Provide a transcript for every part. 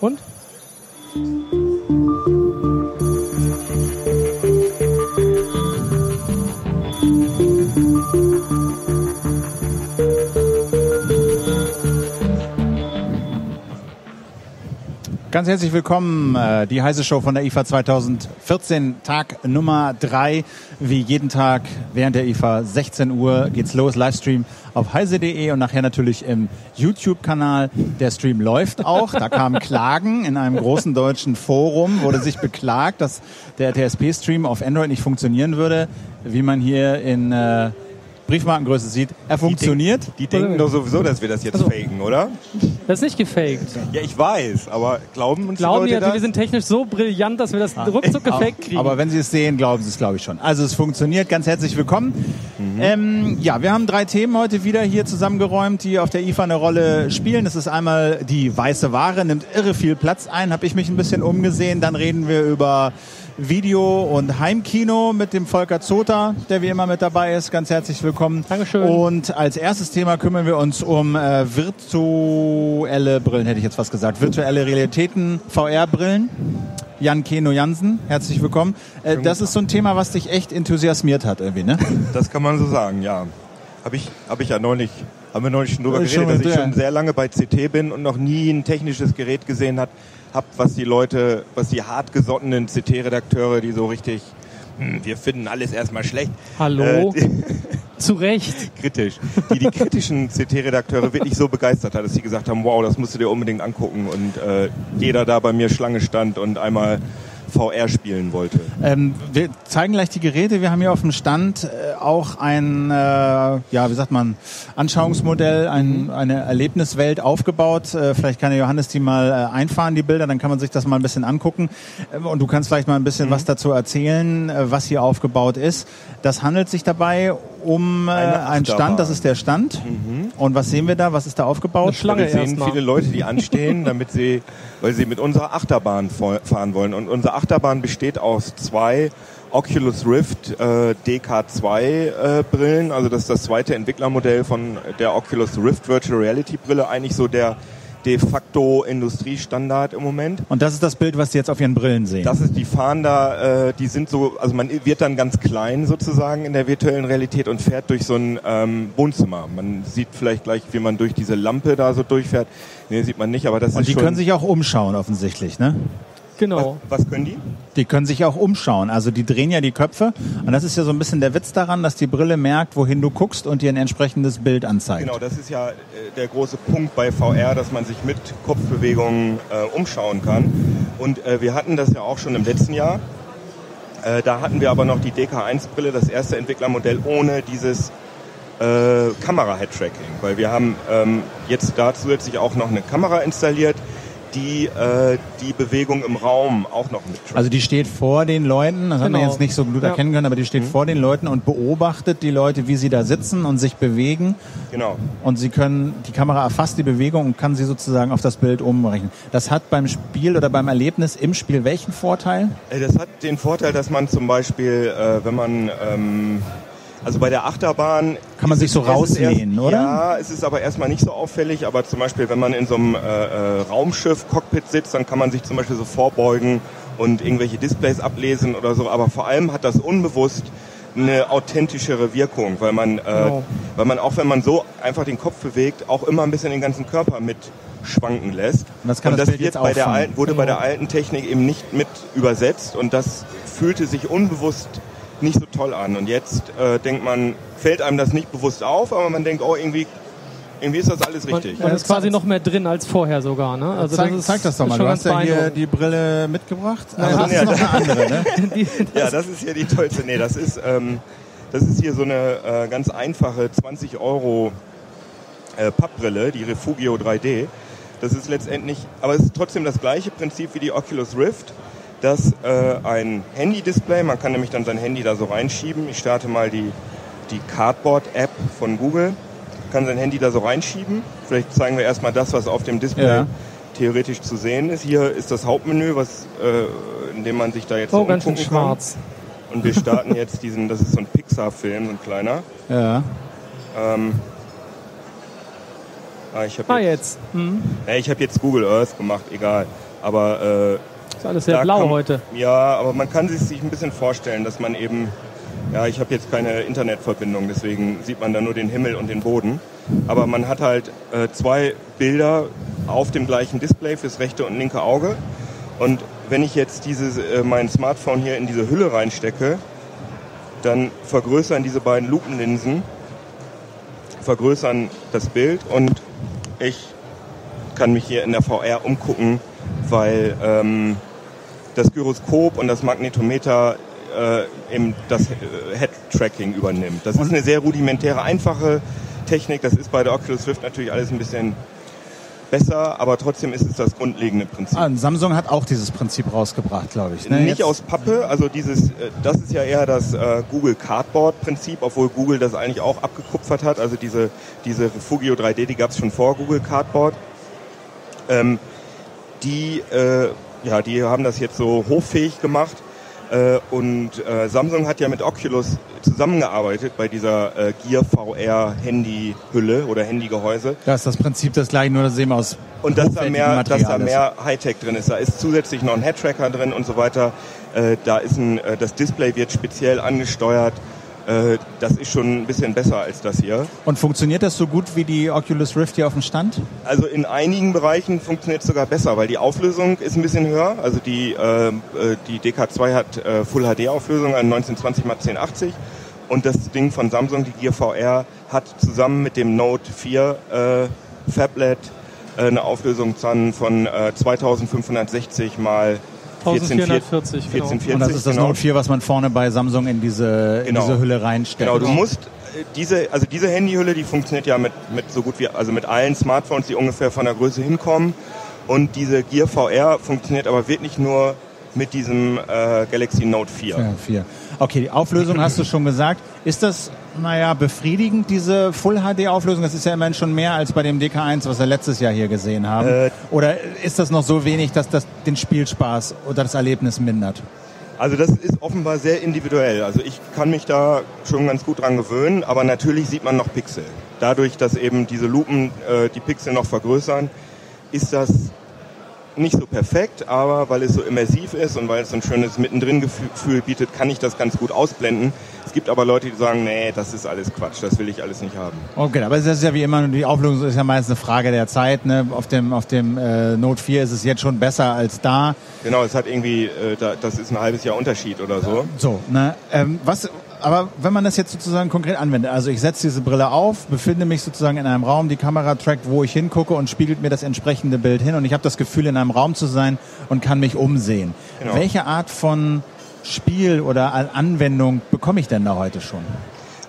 Und? Ganz herzlich willkommen, äh, die heiße Show von der IFA 2014, Tag Nummer drei. Wie jeden Tag während der IFA 16 Uhr geht's los, Livestream auf heise.de und nachher natürlich im YouTube-Kanal. Der Stream läuft auch. Da kamen Klagen in einem großen deutschen Forum, wurde sich beklagt, dass der TSP-Stream auf Android nicht funktionieren würde, wie man hier in äh, Briefmarkengröße sieht. Er funktioniert. Die, denken, die denken doch sowieso, dass wir das jetzt also, faken, oder? Das ist nicht gefaked. Ja, ich weiß, aber glauben uns glauben die Leute ja, wir sind technisch so brillant, dass wir das ah, ruckzuck gefaked kriegen. Aber wenn Sie es sehen, glauben Sie es, glaube ich schon. Also es funktioniert. Ganz herzlich willkommen. Mhm. Ähm, ja, wir haben drei Themen heute wieder hier zusammengeräumt, die auf der IFA eine Rolle spielen. Das ist einmal die weiße Ware, nimmt irre viel Platz ein. Habe ich mich ein bisschen umgesehen. Dann reden wir über Video- und Heimkino mit dem Volker Zota, der wie immer mit dabei ist. Ganz herzlich willkommen. Dankeschön. Und als erstes Thema kümmern wir uns um äh, virtuelle Brillen, hätte ich jetzt was gesagt. Virtuelle Realitäten, VR-Brillen. Jan Keno Jansen, herzlich willkommen. Äh, das ist so ein Thema, was dich echt enthusiasmiert hat irgendwie, ne? Das kann man so sagen, ja. Habe ich, hab ich ja neulich, haben wir neulich schon drüber äh, geredet, dass ich schon sehr lange bei CT bin und noch nie ein technisches Gerät gesehen hat, habt, was die Leute, was die hartgesottenen CT-Redakteure, die so richtig, hm, wir finden alles erstmal schlecht. Hallo? Äh, Zu Recht. Kritisch. Die die kritischen CT-Redakteure wirklich so begeistert hat, dass sie gesagt haben, wow, das musst du dir unbedingt angucken. Und äh, jeder da bei mir Schlange stand und einmal VR spielen wollte. Ähm, wir zeigen gleich die Geräte. Wir haben hier auf dem Stand äh, auch ein, äh, ja, wie sagt man, Anschauungsmodell, ein, eine Erlebniswelt aufgebaut. Äh, vielleicht kann der Johannes die mal äh, einfahren, die Bilder, dann kann man sich das mal ein bisschen angucken. Ähm, und du kannst vielleicht mal ein bisschen mhm. was dazu erzählen, äh, was hier aufgebaut ist. Das handelt sich dabei um äh, einen Stand, das ist der Stand. Mhm. Und was sehen wir da? Was ist da aufgebaut? Eine Schlange wir sehen viele Leute, die anstehen, damit sie, weil sie mit unserer Achterbahn fahren wollen. Und unsere Achterbahn besteht aus zwei Oculus Rift äh, DK2 äh, Brillen. Also das ist das zweite Entwicklermodell von der Oculus Rift Virtual Reality Brille. Eigentlich so der de facto Industriestandard im Moment. Und das ist das Bild, was Sie jetzt auf Ihren Brillen sehen? Das ist die fahren da, äh, die sind so, also man wird dann ganz klein sozusagen in der virtuellen Realität und fährt durch so ein ähm, Wohnzimmer. Man sieht vielleicht gleich, wie man durch diese Lampe da so durchfährt. Nee, sieht man nicht, aber das und ist Und die können sich auch umschauen offensichtlich, ne? Genau. Was, was, können die? Die können sich auch umschauen. Also die drehen ja die Köpfe. Und das ist ja so ein bisschen der Witz daran, dass die Brille merkt, wohin du guckst und dir ein entsprechendes Bild anzeigt. Genau, das ist ja äh, der große Punkt bei VR, dass man sich mit Kopfbewegungen äh, umschauen kann. Und äh, wir hatten das ja auch schon im letzten Jahr. Äh, da hatten wir aber noch die DK1-Brille, das erste Entwicklermodell ohne dieses äh, Kamera-Head-Tracking. Weil wir haben ähm, jetzt da zusätzlich auch noch eine Kamera installiert, die äh, die Bewegung im Raum auch noch mit. Also die steht vor den Leuten, das genau. haben wir jetzt nicht so gut erkennen können, aber die steht mhm. vor den Leuten und beobachtet die Leute, wie sie da sitzen und sich bewegen. Genau. Und sie können, die Kamera erfasst die Bewegung und kann sie sozusagen auf das Bild umrechnen. Das hat beim Spiel oder beim Erlebnis im Spiel welchen Vorteil? Äh, das hat den Vorteil, dass man zum Beispiel, äh, wenn man ähm, also bei der Achterbahn kann man sich so rauslehnen, erst, oder? Ja, es ist aber erstmal nicht so auffällig. Aber zum Beispiel, wenn man in so einem äh, äh, Raumschiff Cockpit sitzt, dann kann man sich zum Beispiel so vorbeugen und irgendwelche Displays ablesen oder so. Aber vor allem hat das unbewusst eine authentischere Wirkung, weil man, äh, genau. weil man auch wenn man so einfach den Kopf bewegt, auch immer ein bisschen den ganzen Körper mit schwanken lässt. Und das, kann und das, das wird bei der alten, wurde genau. bei der alten Technik eben nicht mit übersetzt und das fühlte sich unbewusst nicht so toll an. Und jetzt äh, denkt man, fällt einem das nicht bewusst auf, aber man denkt, oh, irgendwie, irgendwie ist das alles richtig. Man, man ist quasi noch mehr drin als vorher sogar. Ne? Also zeig, das ist, zeig das doch mal. Du hast ja hier die Brille mitgebracht. Also das ist noch eine andere, ne? ja, das ist hier die tollste. Nee, das ist, ähm, das ist hier so eine äh, ganz einfache 20 Euro äh, Pappbrille, die Refugio 3D. Das ist letztendlich, aber es ist trotzdem das gleiche Prinzip wie die Oculus Rift das äh, ein Handy-Display. Man kann nämlich dann sein Handy da so reinschieben. Ich starte mal die, die Cardboard-App von Google. Kann sein Handy da so reinschieben. Vielleicht zeigen wir erstmal das, was auf dem Display ja. theoretisch zu sehen ist. Hier ist das Hauptmenü, was, äh, in dem man sich da jetzt oh, so ganz schön schwarz. Und wir starten jetzt diesen, das ist so ein Pixar-Film, so ein kleiner. Ja. Ähm, Ah, ich ah jetzt. Mhm. Ja, ich habe jetzt Google Earth gemacht, egal. Aber äh, ist alles sehr blau kann, heute. Ja, aber man kann sich, sich ein bisschen vorstellen, dass man eben, ja, ich habe jetzt keine Internetverbindung, deswegen sieht man da nur den Himmel und den Boden. Aber man hat halt äh, zwei Bilder auf dem gleichen Display fürs rechte und linke Auge. Und wenn ich jetzt dieses, äh, mein Smartphone hier in diese Hülle reinstecke, dann vergrößern diese beiden Lupenlinsen, vergrößern das Bild und ich kann mich hier in der VR umgucken, weil ähm, das Gyroskop und das Magnetometer äh, eben das äh, Head-Tracking übernimmt. Das ist eine sehr rudimentäre, einfache Technik. Das ist bei der Oculus Rift natürlich alles ein bisschen besser, aber trotzdem ist es das grundlegende Prinzip. Ah, Samsung hat auch dieses Prinzip rausgebracht, glaube ich. Ne? Nicht Jetzt? aus Pappe, also dieses, äh, das ist ja eher das äh, Google Cardboard Prinzip, obwohl Google das eigentlich auch abgekupfert hat. Also diese, diese Refugio 3D, die gab es schon vor Google Cardboard. Ähm, die, äh, ja, die haben das jetzt so hoffähig gemacht. Äh, und äh, Samsung hat ja mit Oculus zusammengearbeitet bei dieser äh, Gear VR Handy-Hülle oder Handygehäuse. Das ist das Prinzip das gleiche, nur das eben aus Und dass da mehr, dass da mehr Hightech drin ist. Da ist zusätzlich noch ein Head-Tracker drin und so weiter. Äh, da ist ein, äh, das Display wird speziell angesteuert äh, das ist schon ein bisschen besser als das hier. Und funktioniert das so gut wie die Oculus Rift hier auf dem Stand? Also in einigen Bereichen funktioniert es sogar besser, weil die Auflösung ist ein bisschen höher. Also die, äh, die DK2 hat äh, Full HD Auflösung, 1920 x 1080 und das Ding von Samsung, die Gear VR, hat zusammen mit dem Note 4 äh, Phablet äh, eine Auflösung von äh, 2560 mal 1440, 1440, Und das ist das genau. Note 4, was man vorne bei Samsung in diese, genau. in diese Hülle reinsteckt. Genau, du musst äh, diese, also diese Handyhülle, die funktioniert ja mit, mit so gut wie, also mit allen Smartphones, die ungefähr von der Größe hinkommen. Und diese Gear VR funktioniert aber wirklich nur mit diesem äh, Galaxy Note 4. Ja, 4. Okay, die Auflösung hast du schon gesagt. Ist das, naja, befriedigend, diese Full-HD-Auflösung? Das ist ja immerhin schon mehr als bei dem DK1, was wir letztes Jahr hier gesehen haben. Äh, oder ist das noch so wenig, dass das den Spielspaß oder das Erlebnis mindert? Also das ist offenbar sehr individuell. Also ich kann mich da schon ganz gut dran gewöhnen, aber natürlich sieht man noch Pixel. Dadurch, dass eben diese Lupen äh, die Pixel noch vergrößern, ist das nicht so perfekt, aber weil es so immersiv ist und weil es so ein schönes Mittendrin-Gefühl bietet, kann ich das ganz gut ausblenden. Es gibt aber Leute, die sagen, nee, das ist alles Quatsch, das will ich alles nicht haben. Okay, aber es ist ja wie immer, die Auflösung ist ja meist eine Frage der Zeit. Ne? Auf dem, auf dem äh, Note 4 ist es jetzt schon besser als da. Genau, es hat irgendwie, äh, da, das ist ein halbes Jahr Unterschied oder so. So, ne? Ähm, was, aber wenn man das jetzt sozusagen konkret anwendet, also ich setze diese Brille auf, befinde mich sozusagen in einem Raum, die Kamera trackt, wo ich hingucke und spiegelt mir das entsprechende Bild hin und ich habe das Gefühl, in einem Raum zu sein und kann mich umsehen. Genau. Welche Art von Spiel oder Anwendung bekomme ich denn da heute schon?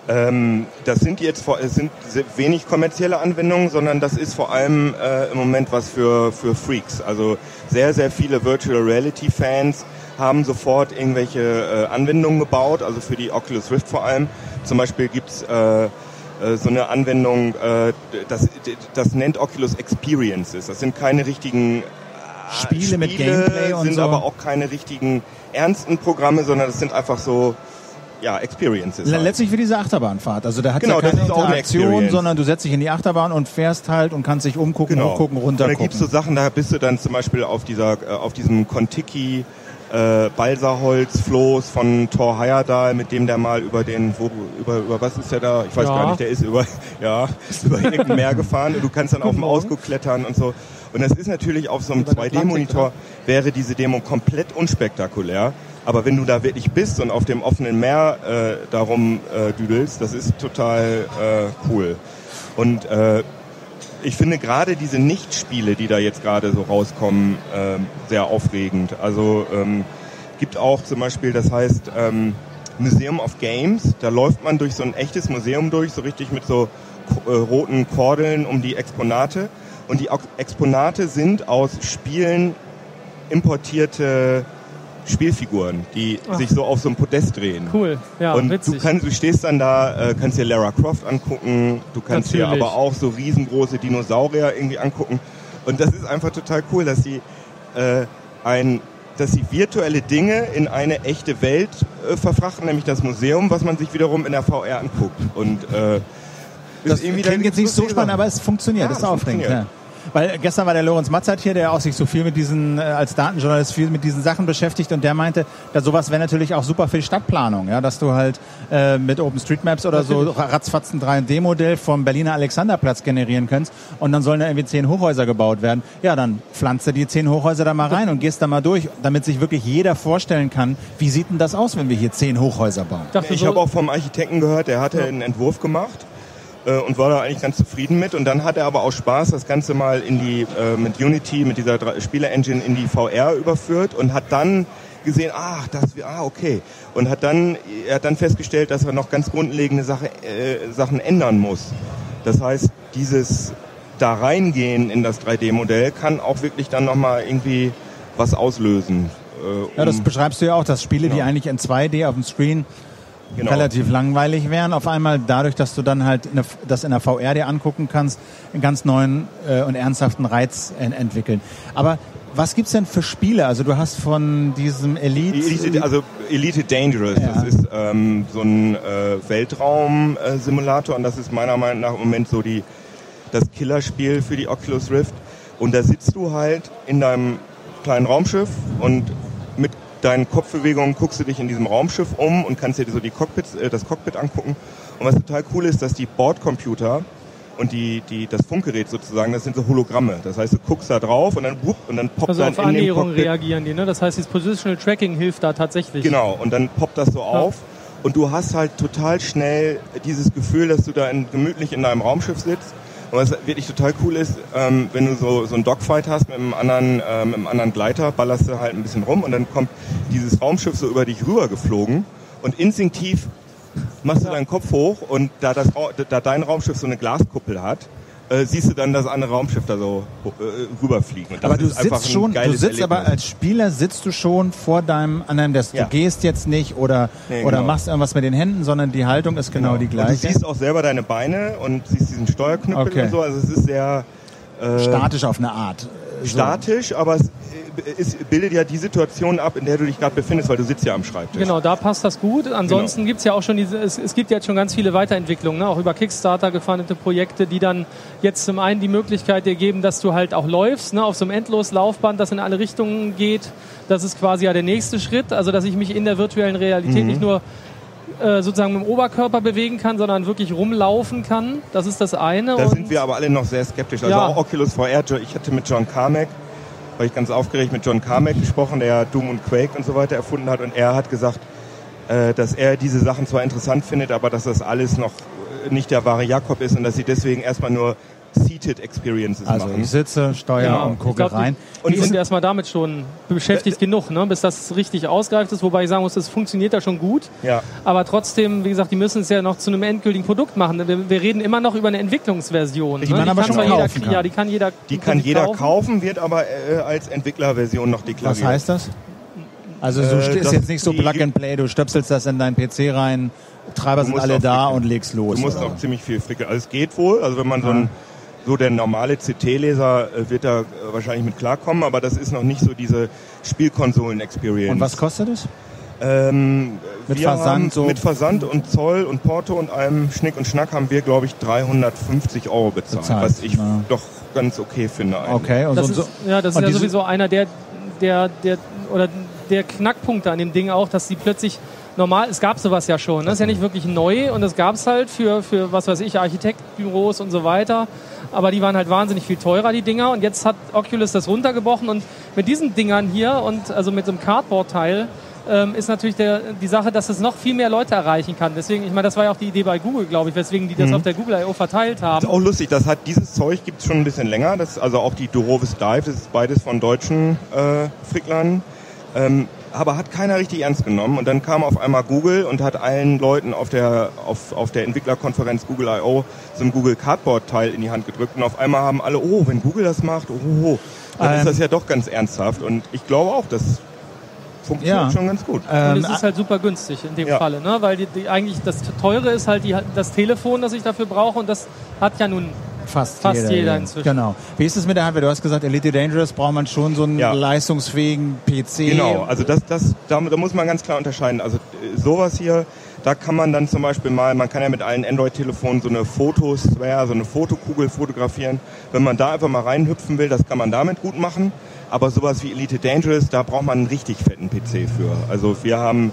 Ähm, das sind jetzt vor, sind wenig kommerzielle Anwendungen, sondern das ist vor allem äh, im Moment was für, für Freaks. Also sehr, sehr viele Virtual Reality Fans haben sofort irgendwelche äh, Anwendungen gebaut, also für die Oculus Rift vor allem. Zum Beispiel gibt's äh, äh, so eine Anwendung, äh, das, das nennt Oculus Experiences. Das sind keine richtigen äh, Spiele, Spiele mit Gameplay und sind so. aber auch keine richtigen ernsten Programme, sondern das sind einfach so ja, Experiences. Halt. Letztlich wie diese Achterbahnfahrt. Also da hat genau, ja keine Interaktion, sondern du setzt dich in die Achterbahn und fährst halt und kannst dich umgucken, genau. hochgucken, runtergucken. Und da gibt's so Sachen, da bist du dann zum Beispiel auf dieser, äh, auf diesem Contiki äh, Balsaholzfloß von Thor Heyerdahl, mit dem der mal über den, wo, über, über was ist der da? Ich weiß ja. gar nicht, der ist über, ja, über irgendein Meer gefahren und du kannst dann auf dem Ausguck klettern und so. Und das ist natürlich auf so einem 2D-Monitor wäre diese Demo komplett unspektakulär. Aber wenn du da wirklich bist und auf dem offenen Meer äh, darum äh, düdelst, das ist total äh, cool. Und äh, ich finde gerade diese Nichtspiele, die da jetzt gerade so rauskommen, äh, sehr aufregend. Also ähm, gibt auch zum Beispiel, das heißt ähm, Museum of Games. Da läuft man durch so ein echtes Museum durch, so richtig mit so äh, roten Kordeln um die Exponate. Und die Exponate sind aus Spielen importierte Spielfiguren, die Ach. sich so auf so einem Podest drehen. Cool, ja, Und witzig. du kannst, du stehst dann da, äh, kannst dir Lara Croft angucken, du kannst Natürlich. dir aber auch so riesengroße Dinosaurier irgendwie angucken. Und das ist einfach total cool, dass sie äh, ein dass sie virtuelle Dinge in eine echte Welt äh, verfrachten, nämlich das Museum, was man sich wiederum in der VR anguckt. Und äh, Das klingt jetzt nicht so spannend, aber es funktioniert, ja, das ist aufregend. Ja. Weil gestern war der Lorenz Matzert hier, der auch sich so viel mit diesen, äh, als Datenjournalist viel mit diesen Sachen beschäftigt und der meinte, dass sowas wäre natürlich auch super für die Stadtplanung, ja, dass du halt äh, mit OpenStreetMaps oder so ratzfatz ein 3D-Modell vom Berliner Alexanderplatz generieren kannst und dann sollen da irgendwie zehn Hochhäuser gebaut werden. Ja, dann pflanze die zehn Hochhäuser da mal rein und gehst da mal durch, damit sich wirklich jeder vorstellen kann, wie sieht denn das aus, wenn wir hier zehn Hochhäuser bauen. Ich habe auch vom Architekten gehört, der hatte einen Entwurf gemacht und war da eigentlich ganz zufrieden mit. Und dann hat er aber auch Spaß, das Ganze mal in die äh, mit Unity, mit dieser Spieler-Engine in die VR überführt und hat dann gesehen, ach, das, ah, okay. Und hat dann, er hat dann festgestellt, dass er noch ganz grundlegende Sache, äh, Sachen ändern muss. Das heißt, dieses da reingehen in das 3D-Modell kann auch wirklich dann nochmal irgendwie was auslösen. Äh, um ja, das beschreibst du ja auch, dass Spiele, genau. die eigentlich in 2D auf dem Screen genau. relativ langweilig wären. Auf einmal dadurch, dass du dann halt eine, das in der VR dir angucken kannst, einen ganz neuen äh, und ernsthaften Reiz en entwickeln. Aber was gibt's denn für Spiele? Also du hast von diesem Elite... Elite also Elite Dangerous, ja. das ist ähm, so ein äh, Weltraum-Simulator und das ist meiner Meinung nach im Moment so die, das Killerspiel für die Oculus Rift. Und da sitzt du halt in deinem kleinen Raumschiff und mit deinen Kopfbewegungen guckst du dich in diesem Raumschiff um und kannst dir so die Cockpits, äh, das Cockpit angucken. Und was total cool ist, dass die Bordcomputer und die, die, das Funkgerät sozusagen, das sind so Hologramme. Das heißt, du guckst da drauf und dann, wupp, und dann poppt also dann auf in Annäherung reagieren die, ne? Das heißt, das Positional Tracking hilft da tatsächlich. Genau, und dann poppt das so ja. auf und du hast halt total schnell dieses Gefühl, dass du da in, gemütlich in deinem Raumschiff sitzt und was wirklich total cool ist, ähm, wenn du so, so einen Dogfight hast mit einem, anderen, äh, mit einem anderen Gleiter, ballerst du halt ein bisschen rum und dann kommt dieses Raumschiff so über dich rüber geflogen und instinktiv machst du deinen Kopf hoch und da, das, da dein Raumschiff so eine Glaskuppel hat, äh, siehst du dann das andere Raumschiff da so äh, rüberfliegen. aber du sitzt schon, du sitzt Erlebnis. aber als Spieler sitzt du schon vor deinem an deinem Desk. Ja. Du gehst jetzt nicht oder nee, oder genau. machst irgendwas mit den Händen, sondern die Haltung ist genau, genau. die gleiche. Und du siehst auch selber deine Beine und siehst diesen Steuerknüppel okay. und so. Also es ist sehr äh, statisch auf eine Art. Statisch, aber es es bildet ja die Situation ab, in der du dich gerade befindest, weil du sitzt ja am Schreibtisch. Genau, da passt das gut. Ansonsten genau. gibt es ja auch schon diese, es, es, gibt jetzt schon ganz viele Weiterentwicklungen, ne? auch über Kickstarter gefundete Projekte, die dann jetzt zum einen die Möglichkeit dir geben, dass du halt auch läufst, ne? auf so einem Endloslaufband, das in alle Richtungen geht. Das ist quasi ja der nächste Schritt, also dass ich mich in der virtuellen Realität mhm. nicht nur äh, sozusagen mit dem Oberkörper bewegen kann, sondern wirklich rumlaufen kann. Das ist das eine. Da sind wir aber alle noch sehr skeptisch. Also ja. auch Oculus VR, ich hatte mit John Carmack war ich ganz aufgeregt mit John Carmack gesprochen, der Doom und Quake und so weiter erfunden hat. Und er hat gesagt, äh, dass er diese Sachen zwar interessant findet, aber dass das alles noch nicht der wahre Jakob ist und dass sie deswegen erstmal nur Seated Experiences also machen. ich sitze, steuere genau. und gucke glaub, rein. Und die sind erstmal damit schon beschäftigt genug, ne? bis das richtig ausgereift ist. Wobei ich sagen muss, das funktioniert da schon gut. Ja. Aber trotzdem, wie gesagt, die müssen es ja noch zu einem endgültigen Produkt machen. Wir, wir reden immer noch über eine Entwicklungsversion. Die ne? man die aber schon jeder, kaufen kann. Ja, die kann jeder, die kann, kann jeder kaufen. kaufen. wird aber äh, als Entwicklerversion noch deklariert. Was heißt das? Also du äh, ist jetzt nicht so Plug and Play, du stöpselst das in deinen PC rein, Treiber sind alle da und legst los. Du musst oder? auch ziemlich viel frickeln. Also es geht wohl, also wenn man so ein so der normale CT-Leser äh, wird da äh, wahrscheinlich mit klarkommen, aber das ist noch nicht so diese Spielkonsolen-Experience. Und was kostet es? Ähm, mit Versand so mit Versand und Zoll und Porto und allem Schnick und Schnack haben wir, glaube ich, 350 Euro bezahlt, bezahlt was ich ja. doch ganz okay finde. Eigentlich. Okay, und das so, ist, ja, das ist ja sowieso einer der, der, der, oder der Knackpunkte an dem Ding auch, dass sie plötzlich normal, es gab sowas ja schon, ne? das ist ja nicht wirklich neu und das gab es halt für, für, was weiß ich, Architektbüros und so weiter aber die waren halt wahnsinnig viel teurer, die Dinger. Und jetzt hat Oculus das runtergebrochen und mit diesen Dingern hier und also mit so einem Cardboard-Teil ähm, ist natürlich der, die Sache, dass es noch viel mehr Leute erreichen kann. Deswegen, ich meine, das war ja auch die Idee bei Google, glaube ich, weswegen die das mhm. auf der Google I.O. verteilt haben. Das ist auch lustig, das hat dieses Zeug gibt es schon ein bisschen länger. Das, also auch die Dorovis Dive, das ist beides von deutschen äh, Fricklern. Ähm, aber hat keiner richtig ernst genommen. Und dann kam auf einmal Google und hat allen Leuten auf der, auf, auf der Entwicklerkonferenz Google I.O. so ein Google Cardboard-Teil in die Hand gedrückt. Und auf einmal haben alle, oh, wenn Google das macht, oh, oh, oh. dann ähm, ist das ja doch ganz ernsthaft. Und ich glaube auch, das funktioniert ja. schon ganz gut. Ähm, und es ist halt super günstig in dem ja. Falle, ne? weil die, die, eigentlich das Teure ist halt die, das Telefon, das ich dafür brauche und das hat ja nun Fast, Fast jeder, jeder inzwischen. Genau. Wie ist es mit der Hardware? Du hast gesagt, Elite Dangerous braucht man schon so einen ja. leistungsfähigen PC. Genau, also das, das, da, da, muss man ganz klar unterscheiden. Also äh, sowas hier, da kann man dann zum Beispiel mal, man kann ja mit allen Android-Telefonen so eine Fotosphere, so eine Fotokugel fotografieren. Wenn man da einfach mal reinhüpfen will, das kann man damit gut machen. Aber sowas wie Elite Dangerous, da braucht man einen richtig fetten PC für. Also wir haben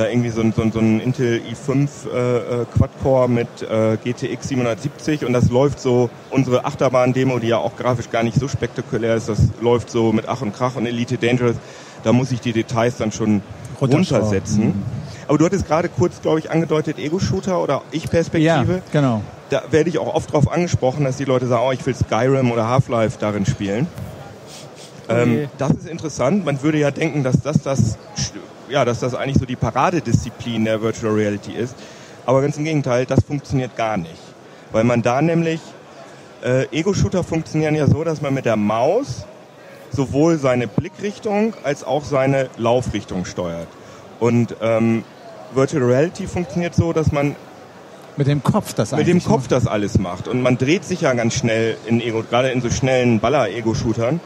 da irgendwie so, so, so ein Intel i5 äh, äh, Quad-Core mit äh, GTX 770 und das läuft so, unsere Achterbahn-Demo, die ja auch grafisch gar nicht so spektakulär ist, das läuft so mit Ach und Krach und Elite Dangerous, da muss ich die Details dann schon runtersetzen. Mhm. Aber du hattest gerade kurz, glaube ich, angedeutet, Ego-Shooter oder Ich-Perspektive. Ja, genau. Da werde ich auch oft drauf angesprochen, dass die Leute sagen, oh, ich will Skyrim oder Half-Life darin spielen. Okay. Ähm, das ist interessant. Man würde ja denken, dass das, das, ja, dass das eigentlich so die Paradedisziplin der Virtual Reality ist. Aber ganz im Gegenteil, das funktioniert gar nicht. Weil man da nämlich, äh, Ego-Shooter funktionieren ja so, dass man mit der Maus sowohl seine Blickrichtung als auch seine Laufrichtung steuert. Und ähm, Virtual Reality funktioniert so, dass man mit dem Kopf das mit dem Kopf das alles macht und man dreht sich ja ganz schnell in Ego, gerade in so schnellen Baller-Ego-Shootern.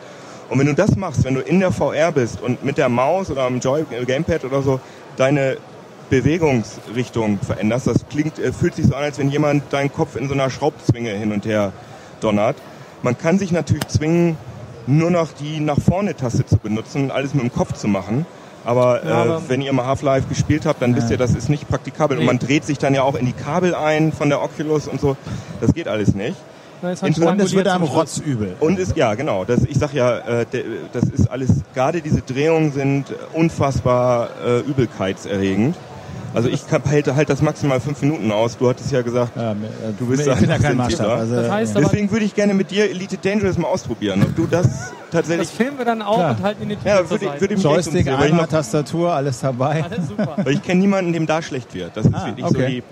Und wenn du das machst, wenn du in der VR bist und mit der Maus oder am Joy Gamepad oder so deine Bewegungsrichtung veränderst, das klingt, äh, fühlt sich so an, als wenn jemand deinen Kopf in so einer Schraubzwinge hin und her donnert. Man kann sich natürlich zwingen, nur noch die nach vorne Taste zu benutzen und alles mit dem Kopf zu machen. Aber, ja, äh, wenn ihr mal Half-Life gespielt habt, dann ja. wisst ihr, das ist nicht praktikabel. Nee. Und man dreht sich dann ja auch in die Kabel ein von der Oculus und so. Das geht alles nicht. Halt und es wird einem rotzübel. Und ist, ja, genau. Das, ich sag ja, äh, das ist alles, gerade diese Drehungen sind unfassbar äh, übelkeitserregend. Also ich halte halt das maximal fünf Minuten aus. Du hattest ja gesagt, ja, du bist ich bin ja kein Maßstab. Also, das heißt Deswegen würde ich gerne mit dir Elite Dangerous mal ausprobieren. Ob du das tatsächlich... Das filmen wir dann auch Klar. und halten in die Tür ja, würde, würde Joystick, Eimer, Tastatur, alles dabei. Alles super. Weil ich kenne niemanden, dem da schlecht wird. Das ist ah, wirklich okay. so die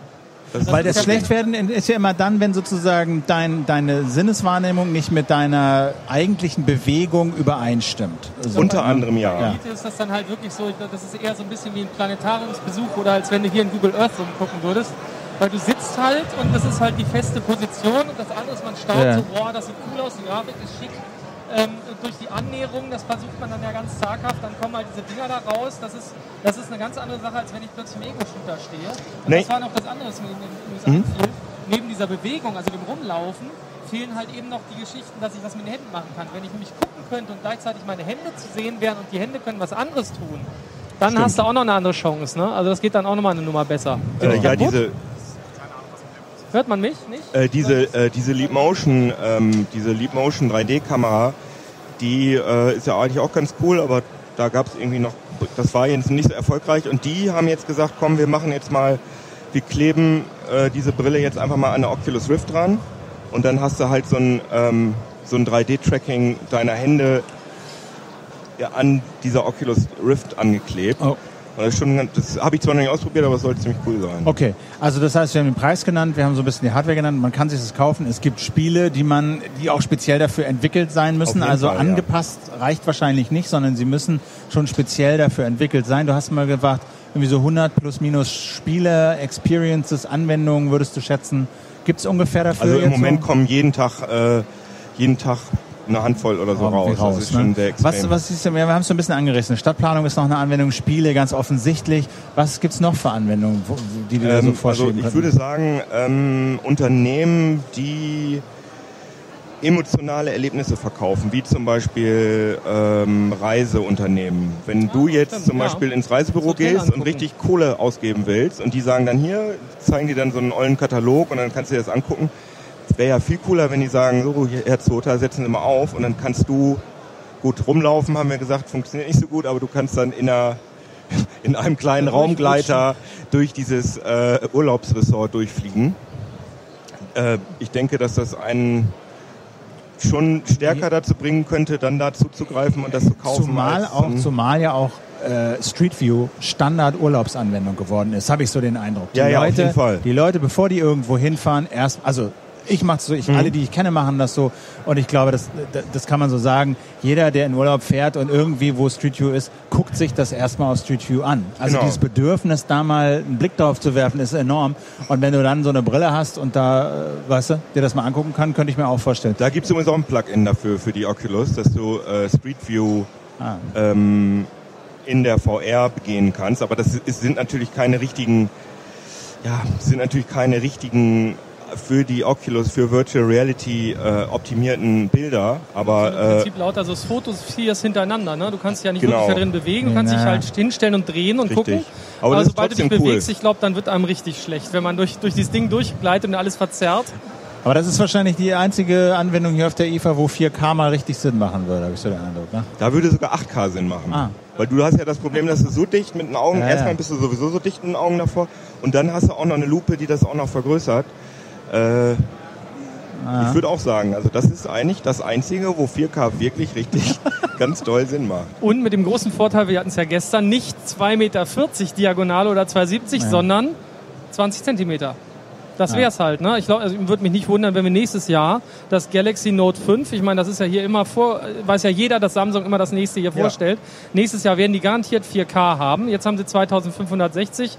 das Weil das Schlechtwerden ist ja immer dann, wenn sozusagen dein, deine Sinneswahrnehmung nicht mit deiner eigentlichen Bewegung übereinstimmt. Also Unter anderem ja. ja. ist das dann halt wirklich so, das ist eher so ein bisschen wie ein Planetariumsbesuch oder als wenn du hier in Google Earth rumgucken würdest. Weil du sitzt halt und das ist halt die feste Position und das andere ist, man staunt ja. so, boah, das sieht cool aus, die Grafik ist schick ähm, durch die Annäherung, das versucht man dann ja ganz zaghaft, dann kommen halt diese Dinger da raus. Das ist, das ist eine ganz andere Sache, als wenn ich plötzlich im Ego-Shooter stehe. Und nee. das war noch das andere, was mir mhm. fiel. Neben dieser Bewegung, also dem Rumlaufen, fehlen halt eben noch die Geschichten, dass ich was mit den Händen machen kann. Wenn ich nämlich gucken könnte und gleichzeitig meine Hände zu sehen wären und die Hände können was anderes tun, dann Stimmt. hast du auch noch eine andere Chance. Ne? Also das geht dann auch nochmal eine Nummer besser. Äh, ja, diese, Hört man mich nicht? Äh, diese, äh, diese Leap Motion, ähm, diese Leap Motion 3D-Kamera, die äh, ist ja eigentlich auch ganz cool, aber da gab es irgendwie noch, das war jetzt nicht so erfolgreich und die haben jetzt gesagt, komm, wir machen jetzt mal, wir kleben äh, diese Brille jetzt einfach mal an der Oculus Rift dran und dann hast du halt so ein, ähm, so ein 3D-Tracking deiner Hände ja, an dieser Oculus Rift angeklebt. Oh. Das, das habe ich zwar noch nicht ausprobiert, aber es soll ziemlich cool sein. Okay, also das heißt, wir haben den Preis genannt, wir haben so ein bisschen die Hardware genannt, man kann sich das kaufen. Es gibt Spiele, die man, die auch speziell dafür entwickelt sein müssen. Also Fall, angepasst ja. reicht wahrscheinlich nicht, sondern sie müssen schon speziell dafür entwickelt sein. Du hast mal gesagt, irgendwie so 100 plus minus Spiele, Experiences, Anwendungen würdest du schätzen. Gibt es ungefähr dafür? Also im Moment so? kommen jeden Tag, äh, jeden Tag eine Handvoll oder so raus. raus. Das ist ne? schon sehr extrem. Was, was ist, wir haben es so ein bisschen angerissen. Stadtplanung ist noch eine Anwendung, Spiele ganz offensichtlich. Was gibt es noch für Anwendungen, die du ähm, so vorstellen Also ich könnten? würde sagen, ähm, Unternehmen, die emotionale Erlebnisse verkaufen, wie zum Beispiel ähm, Reiseunternehmen. Wenn du jetzt zum Beispiel ins Reisebüro gehst und richtig Kohle ausgeben willst und die sagen dann hier, zeigen dir dann so einen ollen Katalog und dann kannst du dir das angucken, wäre ja viel cooler, wenn die sagen, so, Herr Zota, setzen Sie mal auf und dann kannst du gut rumlaufen, haben wir gesagt, funktioniert nicht so gut, aber du kannst dann in einer in einem kleinen Raumgleiter durch dieses äh, Urlaubsresort durchfliegen. Äh, ich denke, dass das einen schon stärker dazu bringen könnte, dann dazu zu greifen und das zu kaufen. Zumal, auch, zumal ja auch äh, Street View Standard Urlaubsanwendung geworden ist, habe ich so den Eindruck. Die ja, ja, Leute, auf jeden Fall. Die Leute, bevor die irgendwo hinfahren, erst, also ich mache so, ich, mhm. alle, die ich kenne, machen das so. Und ich glaube, das, das kann man so sagen. Jeder, der in Urlaub fährt und irgendwie, wo Street View ist, guckt sich das erstmal auf Street View an. Also genau. dieses Bedürfnis, da mal einen Blick drauf zu werfen, ist enorm. Und wenn du dann so eine Brille hast und da, äh, weißt du, dir das mal angucken kann, könnte ich mir auch vorstellen. Da gibt es übrigens auch ein Plugin dafür, für die Oculus, dass du äh, Street View ah. ähm, in der VR begehen kannst. Aber das ist, sind natürlich keine richtigen ja, sind natürlich keine richtigen für die Oculus, für Virtual Reality äh, optimierten Bilder, aber Im Prinzip äh, lauter so Fotos hintereinander, ne? Du kannst dich ja nicht genau. wirklich da drin bewegen, du kannst dich halt hinstellen und drehen und Richtig. gucken. Aber, aber sobald du dich bewegst, cool. ich glaube, dann wird einem richtig schlecht, wenn man durch, durch dieses Ding durchgleitet und alles verzerrt. Aber das ist wahrscheinlich die einzige Anwendung hier auf der IFA, wo 4K mal richtig Sinn machen würde, habe ich so den Eindruck. Ne? Da würde sogar 8K Sinn machen. Ah. Weil du hast ja das Problem, dass du so dicht mit den Augen, ja, erstmal bist du sowieso so dicht mit den Augen davor und dann hast du auch noch eine Lupe, die das auch noch vergrößert. Äh, ich würde auch sagen, also das ist eigentlich das Einzige, wo 4K wirklich richtig ganz doll Sinn macht. Und mit dem großen Vorteil, wir hatten es ja gestern, nicht 2,40 Meter diagonal oder 2,70, ja. sondern 20 Zentimeter. Das wäre es halt. Ne? Ich glaube, also, würde mich nicht wundern, wenn wir nächstes Jahr das Galaxy Note 5, ich meine, das ist ja hier immer vor, weiß ja jeder, dass Samsung immer das nächste hier ja. vorstellt. Nächstes Jahr werden die garantiert 4K haben. Jetzt haben sie 2560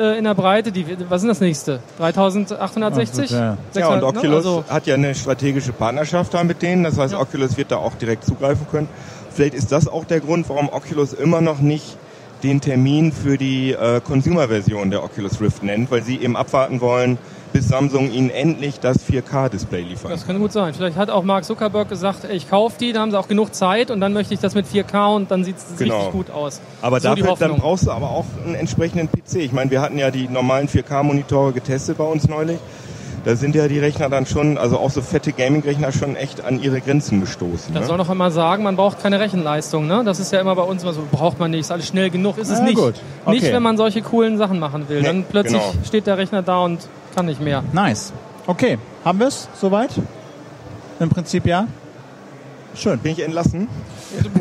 äh, in der Breite. Die, was ist das nächste? 3860? Ja, ja und Oculus ne? also hat ja eine strategische Partnerschaft da mit denen. Das heißt, ja. Oculus wird da auch direkt zugreifen können. Vielleicht ist das auch der Grund, warum Oculus immer noch nicht den Termin für die äh, Consumer-Version der Oculus Rift nennt, weil sie eben abwarten wollen, bis Samsung ihnen endlich das 4K-Display liefert. Das könnte gut sein. Vielleicht hat auch Mark Zuckerberg gesagt, ich kaufe die, da haben sie auch genug Zeit und dann möchte ich das mit 4K und dann sieht es genau. richtig gut aus. Aber so dafür, dann brauchst du aber auch einen entsprechenden PC. Ich meine, wir hatten ja die normalen 4K-Monitore getestet bei uns neulich da sind ja die Rechner dann schon, also auch so fette Gaming-Rechner schon echt an ihre Grenzen gestoßen. Das ne? soll noch einmal sagen, man braucht keine Rechenleistung. Ne? Das ist ja immer bei uns immer so, braucht man nicht, ist alles schnell genug, ist es ja, nicht. Gut. Okay. Nicht, wenn man solche coolen Sachen machen will. Nee, dann plötzlich genau. steht der Rechner da und kann nicht mehr. Nice. Okay, haben wir es soweit? Im Prinzip ja. Schön. Bin ich entlassen?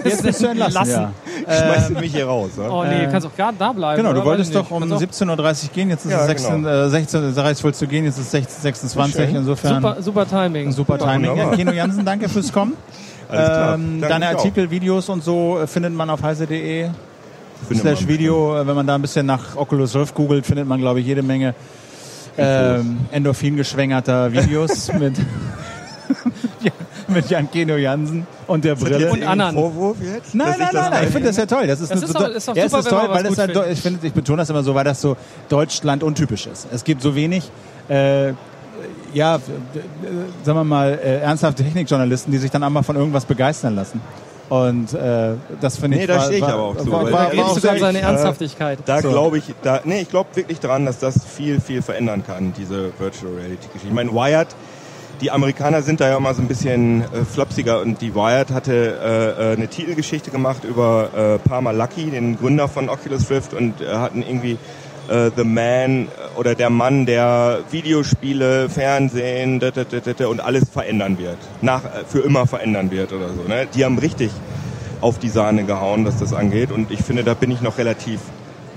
Jetzt bist du entlassen, entlassen. ja. Schmeißt du mich hier raus. Oder? Oh nee, du kannst doch gerade da bleiben. Genau, du wolltest doch um 17.30 Uhr gehen, jetzt ist ja, es 16, genau. äh, 16.30 Uhr zu gehen, jetzt ist es 16.26 Insofern. Super, super Timing. Super, super Timing. Ja, Keno Jansen, danke fürs Kommen. Ähm, deine Artikel, auch. Videos und so äh, findet man auf heise.de slash Video. Äh, wenn man da ein bisschen nach Oculus Rift googelt, findet man, glaube ich, jede Menge ähm, Endorphin geschwängerter Videos mit mit Jan Keno Jansen und der Brille. Und anderen. Vorwurf jetzt? Nein, nein, nein, nein, ich finde das ja toll. Das ist, das ist, doch, ist doch super, ist toll, weil das halt, ich, find, ich betone das immer so, weil das so Deutschland untypisch ist. Es gibt so wenig, äh, ja, sagen wir mal, äh, ernsthafte Technikjournalisten, die sich dann einmal von irgendwas begeistern lassen. Und äh, das finde ich. Nee, da stehe ich aber auch so. War, war, war auch seine Ernsthaftigkeit. Äh, da so. glaube ich, da, nee, ich glaube wirklich dran, dass das viel, viel verändern kann, diese Virtual Reality Geschichte. Ich meine, Wired die Amerikaner sind da ja immer so ein bisschen äh, flapsiger und die Wired hatte äh, äh, eine Titelgeschichte gemacht über äh, Palmer Lucky, den Gründer von Oculus Rift und äh, hatten irgendwie äh, The Man oder der Mann, der Videospiele, Fernsehen da, da, da, und alles verändern wird, nach äh, für immer verändern wird oder so. Ne? Die haben richtig auf die Sahne gehauen, was das angeht und ich finde, da bin ich noch relativ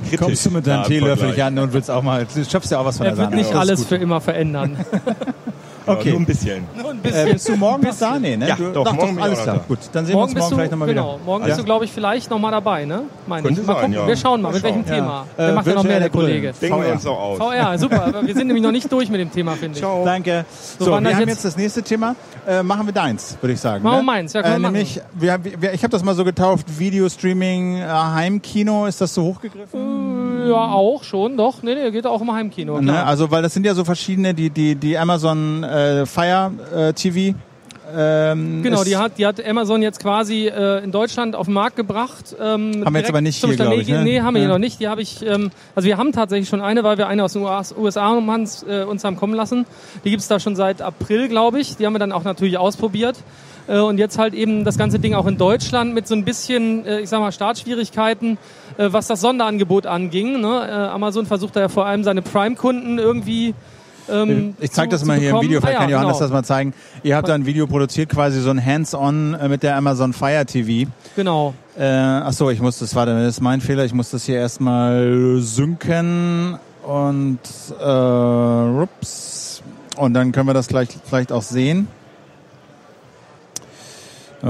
kritisch. Kommst du mit deinem Teelöffel nicht an und willst auch mal, du schaffst ja auch was von er der Sahne. Er wird nicht alles für immer verändern. Okay. nur ein bisschen. Nur ein bisschen. Äh, bist du morgen noch da? Nee, ne? Ja, du, doch, doch, morgen doch, alles klar. Gut, dann sehen morgen wir uns morgen du, vielleicht nochmal genau, wieder. Morgen bist du, glaube ich, vielleicht nochmal dabei, ne? Meine Könnte ich. Mal sein, gucken. Ja. Wir schauen mal, mit welchem ja. Thema. Äh, Wer macht ja noch mehr, der Kollege. Denken wir uns auch aus. VR, super. wir sind nämlich noch nicht durch mit dem Thema, finde ich. Ciao. Danke. So, so wir haben jetzt das nächste Thema. Äh, machen wir deins, würde ich sagen. Machen wir ne? meins, ja, können äh, Nämlich, wir, wir, ich habe das mal so getauft, Videostreaming, äh, Heimkino. Ist das so hochgegriffen? Ja, auch schon, doch. Nee, nee, geht auch im Heimkino. Ne? Also, weil das sind ja so verschiedene, die, die, die Amazon äh, Fire äh, TV. Ähm, genau, die hat, die hat Amazon jetzt quasi äh, in Deutschland auf den Markt gebracht. Ähm, haben wir jetzt aber nicht hier, glaube ich. Ne? Nee, haben wir ja. hier noch nicht. Die habe ich, ähm, also wir haben tatsächlich schon eine, weil wir eine aus den USA uns, äh, uns haben kommen lassen. Die gibt's da schon seit April, glaube ich. Die haben wir dann auch natürlich ausprobiert. Äh, und jetzt halt eben das ganze Ding auch in Deutschland mit so ein bisschen, äh, ich sag mal, Startschwierigkeiten, äh, was das Sonderangebot anging. Ne? Amazon versucht da ja vor allem seine Prime-Kunden irgendwie ähm, ich zeige das mal hier im Video, vielleicht ah, ja, kann Johannes genau. das mal zeigen. Ihr habt da ein Video produziert, quasi so ein Hands-on mit der Amazon Fire TV. Genau. Äh, achso, ich muss das, warte, das ist mein Fehler, ich muss das hier erstmal synken und äh, ups, und dann können wir das gleich vielleicht auch sehen. So,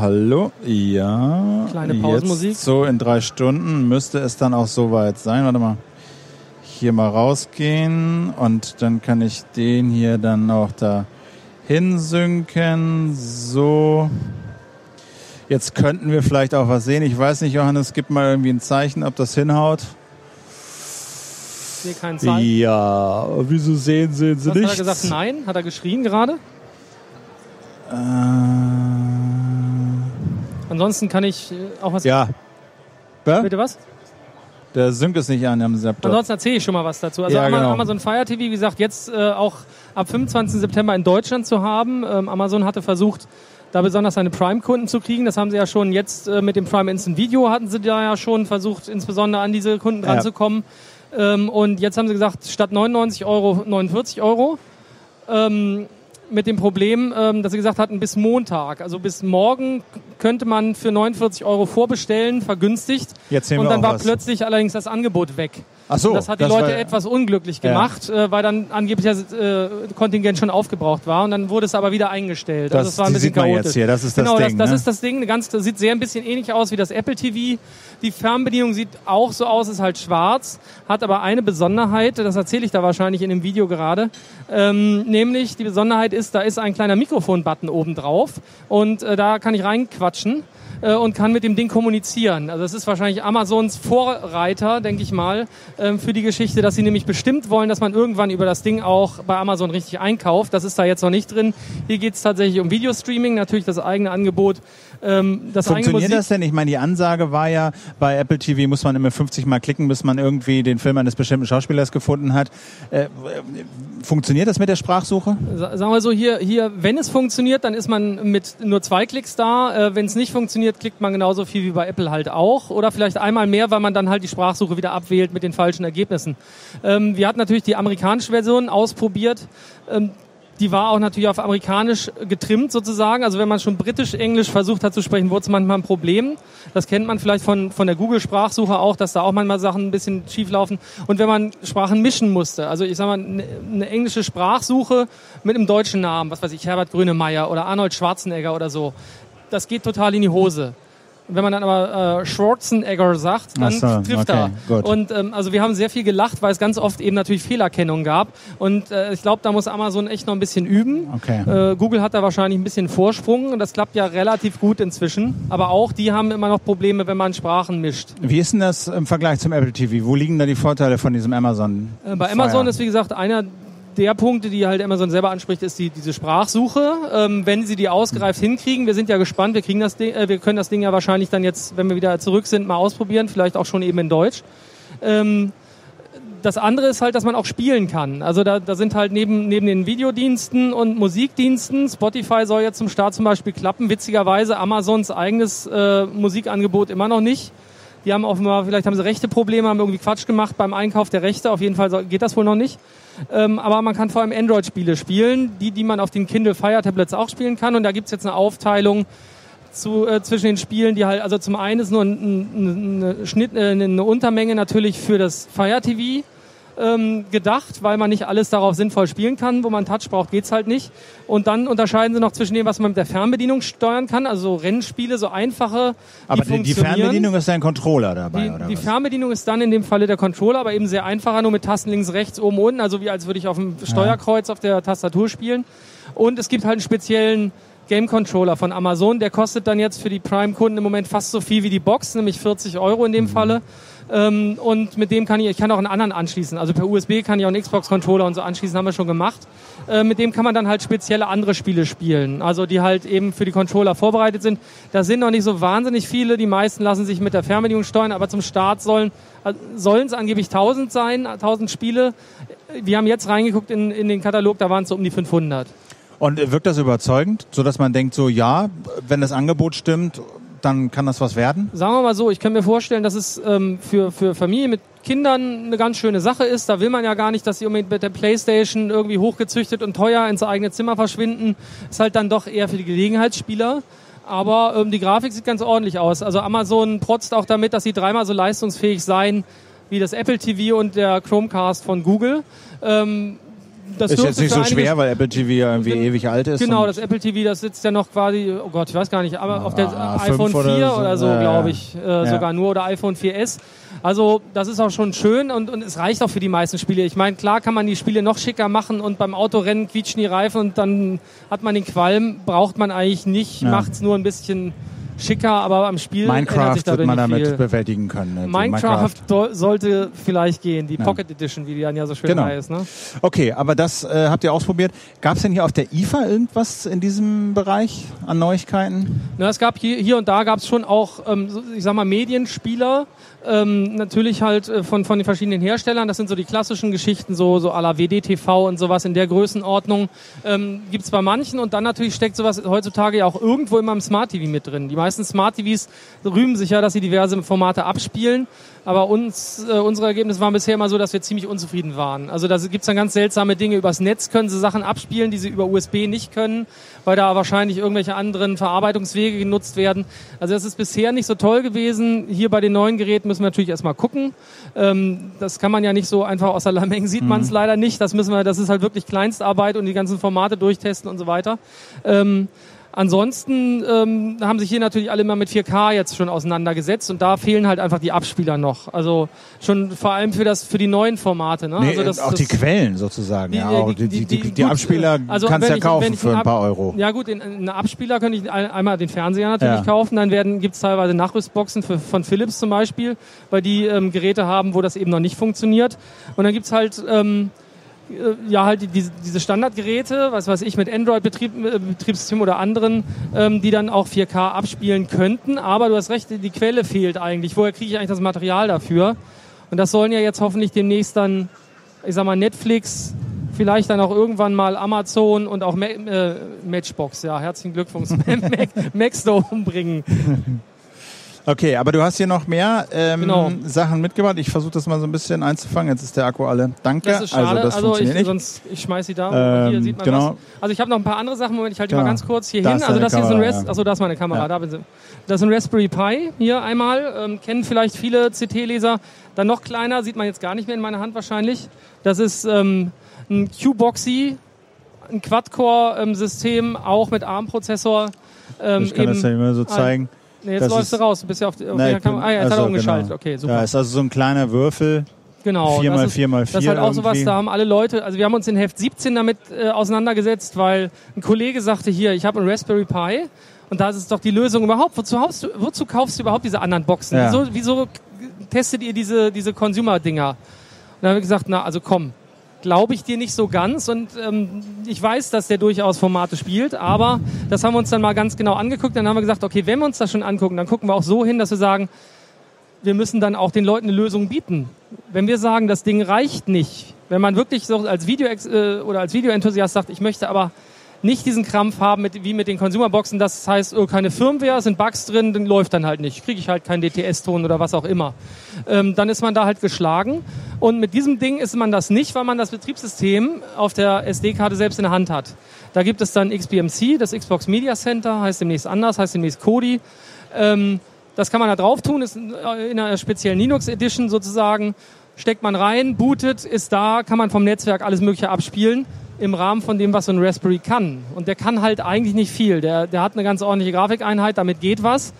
hallo. Ja. Kleine Pausenmusik. Jetzt so in drei Stunden müsste es dann auch soweit sein. Warte mal. Hier mal rausgehen und dann kann ich den hier dann auch da hinsynken. So. Jetzt könnten wir vielleicht auch was sehen. Ich weiß nicht, Johannes, gib mal irgendwie ein Zeichen, ob das hinhaut. Ich sehe kein Zeichen. Ja, wieso sehen, sehen sie Was nicht? hat er gesagt? Nein? Hat er geschrien gerade? Äh, Ansonsten kann ich äh, auch was. ja. Hä? Bitte was? Der Sync ist nicht an am Laptop. Ansonsten erzähle ich schon mal was dazu. Also Ja, Ama- genau. Amazon Fire TV, wie gesagt, jetzt äh, auch ab 25. September in Deutschland zu haben. Ähm, Amazon hatte versucht, da besonders seine Prime-Kunden zu kriegen. Das haben sie ja schon jetzt äh, mit dem Prime Instant Video hatten sie da ja schon versucht, insbesondere an diese Kunden Ja. Ähm, und jetzt haben sie gesagt, statt 99 Euro 49 Euro. Ähm, mit dem Problem, ähm, dass sie gesagt hatten, bis Montag, also bis morgen könnte man für 49 Euro vorbestellen, vergünstigt. Jetzt sehen und wir dann auch war was. plötzlich allerdings das Angebot weg. Ach so, das hat die das Leute war- etwas unglücklich Ja. gemacht, äh, weil dann angeblich das äh, Kontingent schon aufgebraucht war und dann wurde es aber wieder eingestellt. Das- also es war ein bisschen sieht man chaotisch. jetzt hier, das ist das genau, Ding, das, das ne? ist das Ding. Ganz, das sieht sehr ein bisschen ähnlich aus wie das Apple TV. Die Fernbedienung sieht auch so aus, ist halt schwarz, hat aber eine Besonderheit, das erzähle ich da wahrscheinlich in dem Video gerade, ähm, nämlich die Besonderheit ist, da ist ein kleiner Mikrofon-Button oben drauf und äh, da kann ich reinquatschen äh, und kann mit dem Ding kommunizieren. Also das ist wahrscheinlich Amazons Vorreiter, denke ich mal, ähm, für die Geschichte, dass sie nämlich bestimmt wollen, dass man irgendwann über das Ding auch bei Amazon richtig einkauft. Das ist da jetzt noch nicht drin. Hier geht es tatsächlich um Videostreaming, natürlich das eigene Angebot. Ähm, das Funktioniert das denn? Ich meine, die Ansage war ja, bei Apple TV muss man immer 50 Mal klicken, bis man irgendwie den Film eines bestimmten Schauspielers gefunden hat. Äh, funktioniert das mit der Sprachsuche? Sa- Sagen wir so, hier, hier, wenn es funktioniert, dann ist man mit nur zwei Klicks da. Äh, wenn es nicht funktioniert, klickt man genauso viel wie bei Apple halt auch. Oder vielleicht einmal mehr, weil man dann halt die Sprachsuche wieder abwählt mit den falschen Ergebnissen. Ähm, wir hatten natürlich die amerikanische Version ausprobiert. Ähm, die war auch natürlich auf amerikanisch getrimmt sozusagen. Also wenn man schon britisch-englisch versucht hat zu sprechen, wurde es manchmal ein Problem. Das kennt man vielleicht von, von der Google-Sprachsuche auch, dass da auch manchmal Sachen ein bisschen schief laufen. Und wenn man Sprachen mischen musste, also ich sag mal, eine, eine englische Sprachsuche mit einem deutschen Namen, was weiß ich, Herbert Grönemeyer oder Arnold Schwarzenegger oder so, das geht total in die Hose. Wenn man dann aber äh, Schwarzenegger sagt, dann so, trifft okay, er. gut. Und ähm, also wir haben sehr viel gelacht, weil es ganz oft eben natürlich Fehlerkennung gab. Und äh, ich glaube, da muss Amazon echt noch ein bisschen üben. Okay. Äh, Google hat da wahrscheinlich ein bisschen Vorsprung und das klappt ja relativ gut inzwischen. Aber auch die haben immer noch Probleme, wenn man Sprachen mischt. Wie ist denn das im Vergleich zum Apple TV? Wo liegen da die Vorteile von diesem Amazon? Äh, bei Fire? Amazon ist, wie gesagt, einer der Punkte, die halt Amazon selber anspricht, ist die, diese Sprachsuche. Ähm, wenn sie die ausgereift hinkriegen, wir sind ja gespannt, wir kriegen das Ding, äh, wir können das Ding ja wahrscheinlich dann jetzt, wenn wir wieder zurück sind, mal ausprobieren, vielleicht auch schon eben in Deutsch. Ähm, das andere ist halt, dass man auch spielen kann. Also da, da sind halt neben, neben den Videodiensten und Musikdiensten, Spotify soll jetzt zum Start zum Beispiel klappen, witzigerweise Amazons eigenes äh, Musikangebot immer noch nicht. Die haben offenbar, vielleicht haben sie rechte Probleme, haben irgendwie Quatsch gemacht beim Einkauf der Rechte. Auf jeden Fall geht das wohl noch nicht. Ähm, aber man kann vor allem Android-Spiele spielen, die, die man auf den Kindle Fire Tablets auch spielen kann. Und da gibt's jetzt eine Aufteilung zu, äh, zwischen den Spielen, die halt, also zum einen ist nur ein, ein, eine, Schnitt, äh, eine Untermenge natürlich für das Fire TV ähm, gedacht, weil man nicht alles darauf sinnvoll spielen kann. Wo man Touch braucht, geht's halt nicht. Und dann unterscheiden sie noch zwischen dem, was man mit der Fernbedienung steuern kann, also so Rennspiele, so einfache, Aber die, die. Fernbedienung ist ein Controller dabei, Die, oder die was? Fernbedienung ist dann in dem Falle der Controller, aber eben sehr einfacher, nur mit Tasten links, rechts, oben, unten, also wie als würde ich auf dem Steuerkreuz auf der Tastatur spielen. Und es gibt halt einen speziellen Game Controller von Amazon, der kostet dann jetzt für die Prime-Kunden im Moment fast so viel wie die Box, nämlich 40 Euro in dem Falle. Ähm, und mit dem kann ich, ich kann auch einen anderen anschließen. Also per USB kann ich auch einen Xbox-Controller und so anschließen, haben wir schon gemacht. Äh, mit dem kann man dann halt spezielle andere Spiele spielen. Also die halt eben für die Controller vorbereitet sind. Da sind noch nicht so wahnsinnig viele. Die meisten lassen sich mit der Fernbedienung steuern, aber zum Start sollen äh, sollen es angeblich 1000 sein, 1000 Spiele. Wir haben jetzt reingeguckt in, in den Katalog, da waren es so um die 500. Und wirkt das überzeugend, so dass man denkt, so ja, wenn das Angebot stimmt, dann kann das was werden? Sagen wir mal so, ich kann mir vorstellen, dass es ähm, für, für Familien mit Kindern eine ganz schöne Sache ist. Da will man ja gar nicht, dass sie unbedingt mit der Playstation irgendwie hochgezüchtet und teuer ins eigene Zimmer verschwinden. Ist halt dann doch eher für die Gelegenheitsspieler. Aber ähm, die Grafik sieht ganz ordentlich aus. Also Amazon protzt auch damit, dass sie dreimal so leistungsfähig seien wie das Apple TV und der Chromecast von Google. Ähm, das Ist jetzt nicht so schwer, weil Apple TV ja irgendwie Gen- ewig alt ist. Genau, das Apple TV, das sitzt ja noch quasi, oh Gott, ich weiß gar nicht, aber auf der Ah, iPhone fünf 4 oder oder so. so, Ja, glaube ja. ich, äh, sogar nur, oder iPhone 4S. Also das ist auch schon schön und, und es reicht auch für die meisten Spiele. Ich meine, klar kann man die Spiele noch schicker machen und beim Autorennen quietschen die Reifen und dann hat man den Qualm, braucht man eigentlich nicht, Ja. macht's nur ein bisschen schicker, aber am Spiel Minecraft sich wird man damit viel. bewältigen können. Ne? Minecraft, Minecraft. sollte vielleicht gehen, die ja. Pocket Edition, wie die dann ja so schön genau. heißt. Ne? Okay, aber das äh, habt ihr ausprobiert. Gab es denn hier auf der IFA irgendwas in diesem Bereich an Neuigkeiten? Na, es gab hier, hier und da gab es schon auch, ähm, ich sag mal, Medienspieler, ähm, natürlich halt äh, von, von den verschiedenen Herstellern. Das sind so die klassischen Geschichten, so, so à la WDTV und sowas in der Größenordnung. Ähm, Gibt es bei manchen und dann natürlich steckt sowas heutzutage ja auch irgendwo immer im Smart TV mit drin. Die meisten Smart TVs rühmen sich ja, dass sie diverse Formate abspielen. Aber uns, äh, unsere Ergebnisse waren bisher immer so, dass wir ziemlich unzufrieden waren. Also da gibt's dann ganz seltsame Dinge. Übers Netz können sie Sachen abspielen, die sie über USB nicht können, weil da wahrscheinlich irgendwelche anderen Verarbeitungswege genutzt werden. Also das ist bisher nicht so toll gewesen. Hier bei den neuen Geräten müssen wir natürlich erstmal gucken. Ähm, das kann man ja nicht so einfach aus der Lameng sieht mhm. man es leider nicht. Das müssen wir, das ist halt wirklich Kleinstarbeit und die ganzen Formate durchtesten und so weiter. Ähm, Ansonsten ähm, haben sich hier natürlich alle immer mit 4K jetzt schon auseinandergesetzt und da fehlen halt einfach die Abspieler noch. Also schon vor allem für das für die neuen Formate. Ne? Nee, also das, auch das, die Quellen sozusagen. Die, ja, auch die, die, die, die, Abspieler also kannst du ja kaufen für ein paar Euro. Ja gut, in, in einen Abspieler könnte ich einmal den Fernseher natürlich ja. kaufen, dann werden gibt's teilweise Nachrüstboxen für, von Philips zum Beispiel, weil die ähm, Geräte haben, wo das eben noch nicht funktioniert. Und dann gibt's halt ähm, äh, ja halt diese, diese Standardgeräte, was weiß ich, mit Android-Betriebssystem äh, oder anderen, ähm, die dann auch 4K abspielen könnten. Aber du hast recht, die Quelle fehlt eigentlich. Woher kriege ich eigentlich das Material dafür? Und das sollen ja jetzt hoffentlich demnächst dann, ich sag mal, Netflix, vielleicht dann auch irgendwann mal Amazon und auch Ma äh, Matchbox, ja, herzlichen Glückwunsch, Maxdome bringen. Okay, aber du hast hier noch mehr ähm, genau. Sachen mitgebracht. Ich versuche das mal so ein bisschen einzufangen. Jetzt ist der Akku alle. Danke. Das ist schade. Also, das also funktioniert ich, nicht. Sonst, ich schmeiß sie da. Ähm, hier sieht man genau. was. Also ich habe noch ein paar andere Sachen. Moment, ich halte genau. mal ganz kurz hier da hin. Also das hier Kamera, ist ein Rest. Ja. Achso, da ist meine Kamera. Ja. Da bin sie. Das ist ein Raspberry Pi hier einmal. Ähm, kennen vielleicht viele CT-Leser. Dann noch kleiner, sieht man jetzt gar nicht mehr in meiner Hand wahrscheinlich. Das ist ähm, ein Q-Boxy, ein Quad-Core-System, auch mit ARM-Prozessor. Ähm, ich kann das ja immer so zeigen. Nee, jetzt das läufst du raus. Du bist ja auf, auf nee, Kamera. Ah ja, jetzt also, hat er umgeschaltet. Genau. Okay, super. Ja, ist also so ein kleiner Würfel. Genau. 4 mal 4 mal 4 Das ist halt auch sowas, da haben alle Leute, also wir haben uns in Heft 17 damit äh, auseinandergesetzt, weil ein Kollege sagte hier, ich habe einen Raspberry Pi und da ist es doch die Lösung überhaupt. Wozu, du, wozu kaufst du überhaupt diese anderen Boxen? Ja. Wieso, wieso testet ihr diese, diese Consumer-Dinger? Und dann haben wir gesagt, na, also komm, glaube ich dir nicht so ganz. Und ähm, ich weiß, dass der durchaus Formate spielt, aber das haben wir uns dann mal ganz genau angeguckt. Dann haben wir gesagt, okay, wenn wir uns das schon angucken, dann gucken wir auch so hin, dass wir sagen, wir müssen dann auch den Leuten eine Lösung bieten. Wenn wir sagen, das Ding reicht nicht, wenn man wirklich so als Video äh, oder als Videoenthusiast sagt, ich möchte aber nicht diesen Krampf haben mit, wie mit den Consumerboxen. Das heißt, oh, keine Firmware, sind Bugs drin, dann läuft dann halt nicht. Kriege ich halt keinen DTS-Ton oder was auch immer. Ähm, dann ist man da halt geschlagen. Und mit diesem Ding ist man das nicht, weil man das Betriebssystem auf der SD-Karte selbst in der Hand hat. Da gibt es dann XBMC, das Xbox Media Center, heißt demnächst anders, heißt demnächst Kodi. Ähm, das kann man da drauf tun, ist in einer speziellen Linux Edition sozusagen. Steckt man rein, bootet, ist da, kann man vom Netzwerk alles Mögliche abspielen im Rahmen von dem, was so ein Raspberry kann. Und der kann halt eigentlich nicht viel. Der, der hat eine ganz ordentliche Grafikeinheit, damit geht was.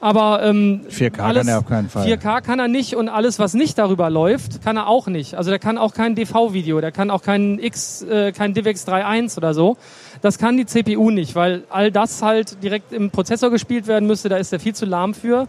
Aber ähm, 4K alles, kann er auf keinen Fall. 4K kann er nicht und alles, was nicht darüber läuft, kann er auch nicht. Also der kann auch kein DV-Video, der kann auch kein X, äh, kein DivX 3.1 oder so. Das kann die CPU nicht, weil all das halt direkt im Prozessor gespielt werden müsste. Da ist er viel zu lahm für.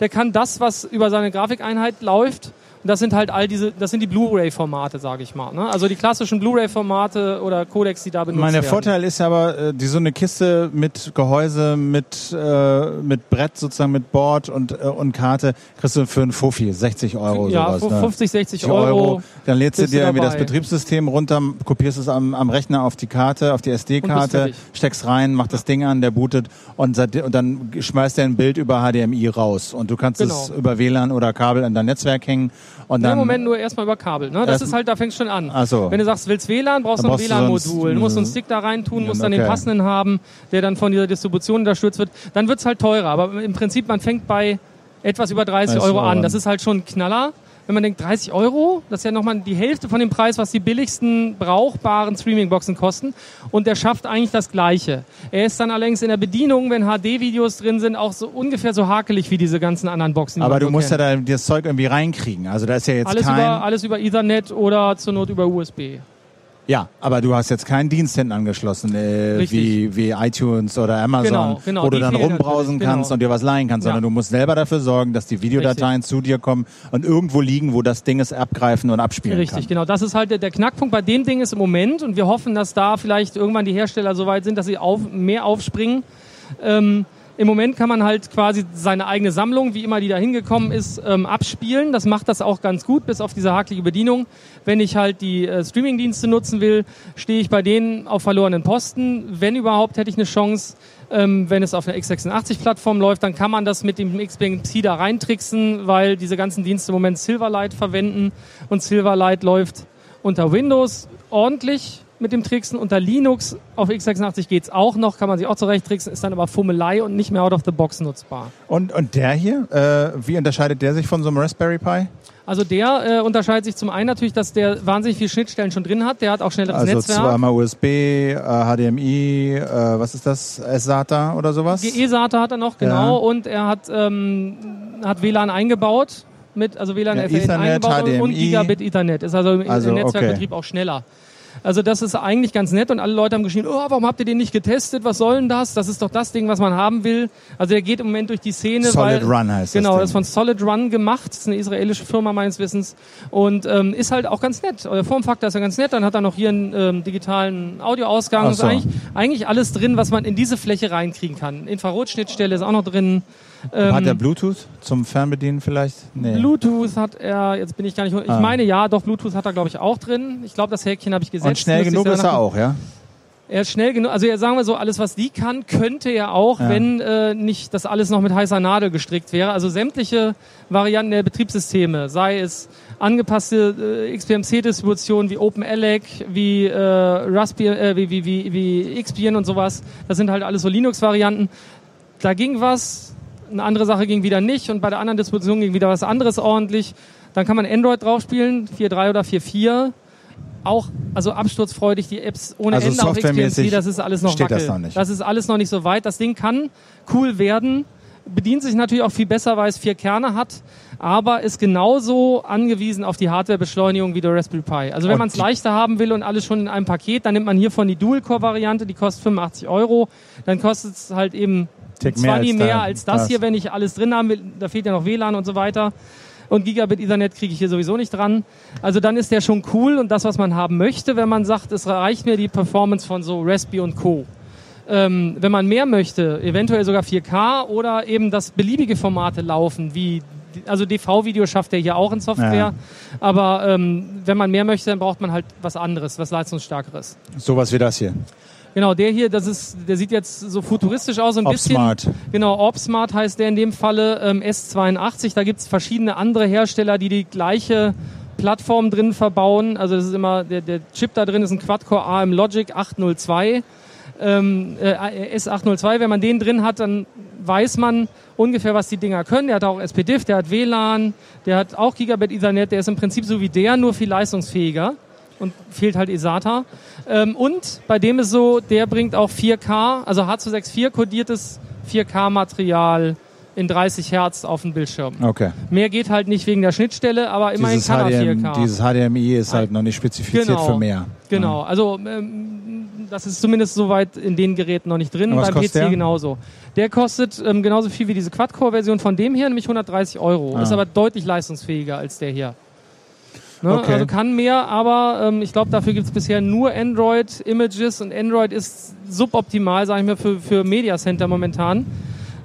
Der kann das, was über seine Grafikeinheit läuft, und das sind halt all diese, das sind die Blu-ray-Formate, sage ich mal. Ne? Also die klassischen Blu-ray-Formate oder Codecs, die da benutzt Mein werden. Vorteil ist aber, äh, die so eine Kiste mit Gehäuse, mit, äh, mit Brett sozusagen, mit Board und, äh, und Karte, kriegst du für einen Fuffi, 60 Euro ja, sowas. 50, 60 Euro. Euro. Dann lädst du dir irgendwie das Betriebssystem runter, kopierst es am, am Rechner auf die Karte, auf die SD-Karte, steckst rein, machst das Ding an, der bootet und, und dann schmeißt er ein Bild über HDMI raus. Und du kannst genau. es über WLAN oder Kabel an dein Netzwerk hängen und dann, Im Moment nur erstmal über Kabel. Ne? Das ist halt, da fängst du schon an. Ach so. Wenn du sagst, willst WLAN, brauchst du ein WLAN-Modul. Du musst einen Stick da rein tun, musst dann okay. den passenden haben, der dann von dieser Distribution unterstützt wird. Dann wird's halt teurer. Aber im Prinzip, man fängt bei etwas über 30 Euro an. Das ist halt schon ein Knaller wenn man denkt, 30 Euro, das ist ja nochmal die Hälfte von dem Preis, was die billigsten brauchbaren Streaming-Boxen kosten. Und der schafft eigentlich das Gleiche. Er ist dann allerdings in der Bedienung, wenn HD-Videos drin sind, auch so ungefähr so hakelig wie diese ganzen anderen Boxen. Aber du musst kennt. ja da das Zeug irgendwie reinkriegen. Also da ist ja jetzt alles kein... Über, alles über Ethernet oder zur Not über USB. Ja, aber du hast jetzt keinen Dienst hinten angeschlossen, äh, wie, wie iTunes oder Amazon, Genau, genau, wo du dann rumbrausen kannst genau. und dir was leihen kannst, Ja. sondern du musst selber dafür sorgen, dass die Videodateien zu dir kommen und irgendwo liegen, wo das Ding es abgreifen und abspielen Richtig, kann. genau. Das ist halt der, der Knackpunkt bei dem Ding ist im Moment und wir hoffen, dass da vielleicht irgendwann die Hersteller so weit sind, dass sie auf, mehr aufspringen. Ähm, Im Moment kann man halt quasi seine eigene Sammlung, wie immer die da hingekommen ist, ähm, abspielen. Das macht das auch ganz gut, bis auf diese hakelige Bedienung. Wenn ich halt die äh, Streamingdienste nutzen will, stehe ich bei denen auf verlorenen Posten. Wenn überhaupt, hätte ich eine Chance, ähm, wenn es auf einer x86-Plattform läuft, dann kann man das mit dem XBMC da reintricksen, weil diese ganzen Dienste im Moment Silverlight verwenden und Silverlight läuft unter Windows ordentlich mit dem Tricksen. Unter Linux auf x86 geht's auch noch, kann man sich auch zurecht tricksen, ist dann aber Fummelei und nicht mehr out of the box nutzbar. Und, und der hier, äh, wie unterscheidet der sich von so einem Raspberry Pi? Also der äh, unterscheidet sich zum einen natürlich, dass der wahnsinnig viele Schnittstellen schon drin hat. Der hat auch schnelleres Also Netzwerk. zweimal USB, äh, HDMI, äh, was ist das? SATA oder sowas? GE-SATA hat er noch, genau. Ja. Und er hat, ähm, hat WLAN eingebaut. Mit, also WLAN Ja, Ethernet, eingebaut und- und HDMI. Gigabit Ethernet. Ist also im Also, im Netzwerkbetrieb auch schneller. Also das ist eigentlich ganz nett und alle Leute haben geschrien, oh, warum habt ihr den nicht getestet? Was soll denn das? Das ist doch das Ding, was man haben will. Also der geht im Moment durch die Szene. Solid weil, Run heißt das Genau, Ding. das ist von Solid Run gemacht. Das ist eine israelische Firma meines Wissens und ähm, ist halt auch ganz nett. Der Formfaktor ist ja ganz nett. Dann hat er noch hier einen ähm, digitalen Audioausgang. Ach Ist so. eigentlich, eigentlich alles drin, was man in diese Fläche reinkriegen kann. Infrarotschnittstelle ist auch noch drin. Ähm, Hat er Bluetooth zum Fernbedienen vielleicht? Nee. Bluetooth hat er, jetzt bin ich gar nicht, ich Ah. meine ja, doch, Bluetooth hat er glaube ich auch drin. Ich glaube, das Häkchen habe ich gesetzt. Und schnell genug ist er auch, ja? Er ist schnell genug, also ja, sagen wir so, alles was die kann, könnte er auch, Ja. wenn äh, nicht das alles noch mit heißer Nadel gestrickt wäre. Also sämtliche Varianten der Betriebssysteme, sei es angepasste äh, XPMC-Distributionen wie OpenELEC, wie, äh, Raspbian, äh, wie, wie, wie, wie Xbian und sowas, das sind halt alles so Linux-Varianten. Da ging was, eine andere Sache ging wieder nicht und bei der anderen Distribution ging wieder was anderes ordentlich. Dann kann man Android draufspielen, 4.3 oder 4.4 auch, also absturzfreudig, die Apps ohne Also Ende auf XPMC, das ist alles noch steht wackel. das noch nicht. Das ist alles noch nicht so weit. Das Ding kann cool werden, bedient sich natürlich auch viel besser, weil es vier Kerne hat, aber ist genauso angewiesen auf die Hardwarebeschleunigung wie der Raspberry Pi. Also wenn man es leichter haben will und alles schon in einem Paket, dann nimmt man hiervon die Dual-Core-Variante, die kostet 85 Euro. Dann kostet es halt eben Tick mehr als mehr da- als das das. hier, wenn ich alles drin will. Da fehlt ja noch WLAN und so weiter. Und Gigabit Ethernet kriege ich hier sowieso nicht dran. Also dann ist der schon cool und das, was man haben möchte, wenn man sagt, es reicht mir die Performance von so Raspberry und Co. Ähm, wenn man mehr möchte, eventuell sogar 4K oder eben das beliebige Formate laufen, wie also DV-Video schafft er hier auch in Software, Ja. aber ähm, wenn man mehr möchte, dann braucht man halt was anderes, was leistungsstärkeres. Sowas wie das hier. Genau, der hier, das ist, der sieht jetzt so futuristisch aus, ein bisschen. Opsmart. Genau, Opsmart heißt der in dem Falle ähm, S82. Da gibt's verschiedene andere Hersteller, die die gleiche Plattform drin verbauen. Also das ist immer, der, der Chip da drin ist ein Quad-Core AM Logic 802. Ähm, äh, S802, wenn man den drin hat, dann weiß man ungefähr, was die Dinger können. Der hat auch SPDIF, der hat WLAN, der hat auch Gigabit Ethernet, der ist im Prinzip so wie der, nur viel leistungsfähiger und fehlt halt eSATA. Ähm, und bei dem ist so, der bringt auch 4K, also H264 kodiertes 4K-Material in 30 Hertz auf den Bildschirm. Okay. Mehr geht halt nicht wegen der Schnittstelle, aber immerhin Dieses, kann er HDM, 4K. dieses HDMI ist halt noch nicht spezifiziert Genau. für mehr. Genau, also ähm, das ist zumindest soweit in den Geräten noch nicht drin. Beim PC der? genauso. Der kostet ähm, genauso viel wie diese Quad-Core-Version von dem hier, nämlich 130 Euro. Ah. Ist aber deutlich leistungsfähiger als der hier. Ne? Okay. Also kann mehr, aber ähm, ich glaube, dafür gibt es bisher nur Android-Images und Android ist suboptimal, sage ich mir, für, für Media Center momentan.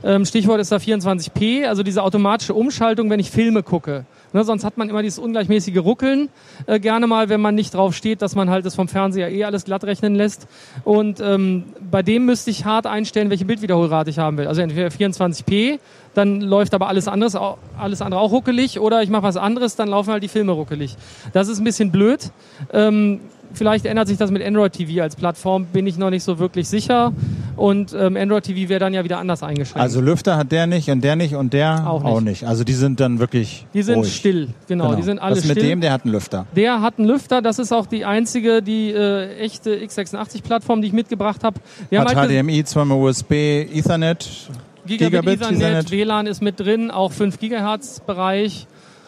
Ähm, Stichwort ist da 24p, also diese automatische Umschaltung, wenn ich Filme gucke. Ne, sonst hat man immer dieses ungleichmäßige Ruckeln, äh, gerne mal, wenn man nicht drauf steht, dass man halt das vom Fernseher eh alles glatt rechnen lässt. Und ähm, bei dem müsste ich hart einstellen, welche Bildwiederholrate ich haben will. Also entweder 24p, dann läuft aber alles anderes, alles andere auch ruckelig, oder ich mache was anderes, dann laufen halt die Filme ruckelig. Das ist ein bisschen blöd. Ähm, vielleicht ändert sich das mit Android TV als Plattform, bin ich noch nicht so wirklich sicher. Und ähm, Android TV wäre dann ja wieder anders eingeschränkt. Also Lüfter hat der nicht und der nicht und der Auch nicht. Also die sind dann wirklich die sind ruhig. still, genau, Die sind alle mit still. dem, der hat einen Lüfter. Der hat einen Lüfter, das ist auch die einzige, die äh, echte x86-Plattform, die ich mitgebracht habe. Hat halt HDMI, zweimal USB, Ethernet. Gigabit, Gigabit, Ethernet, Ethernet. WLAN ist mit drin, auch 5 Gigahertz Bereich.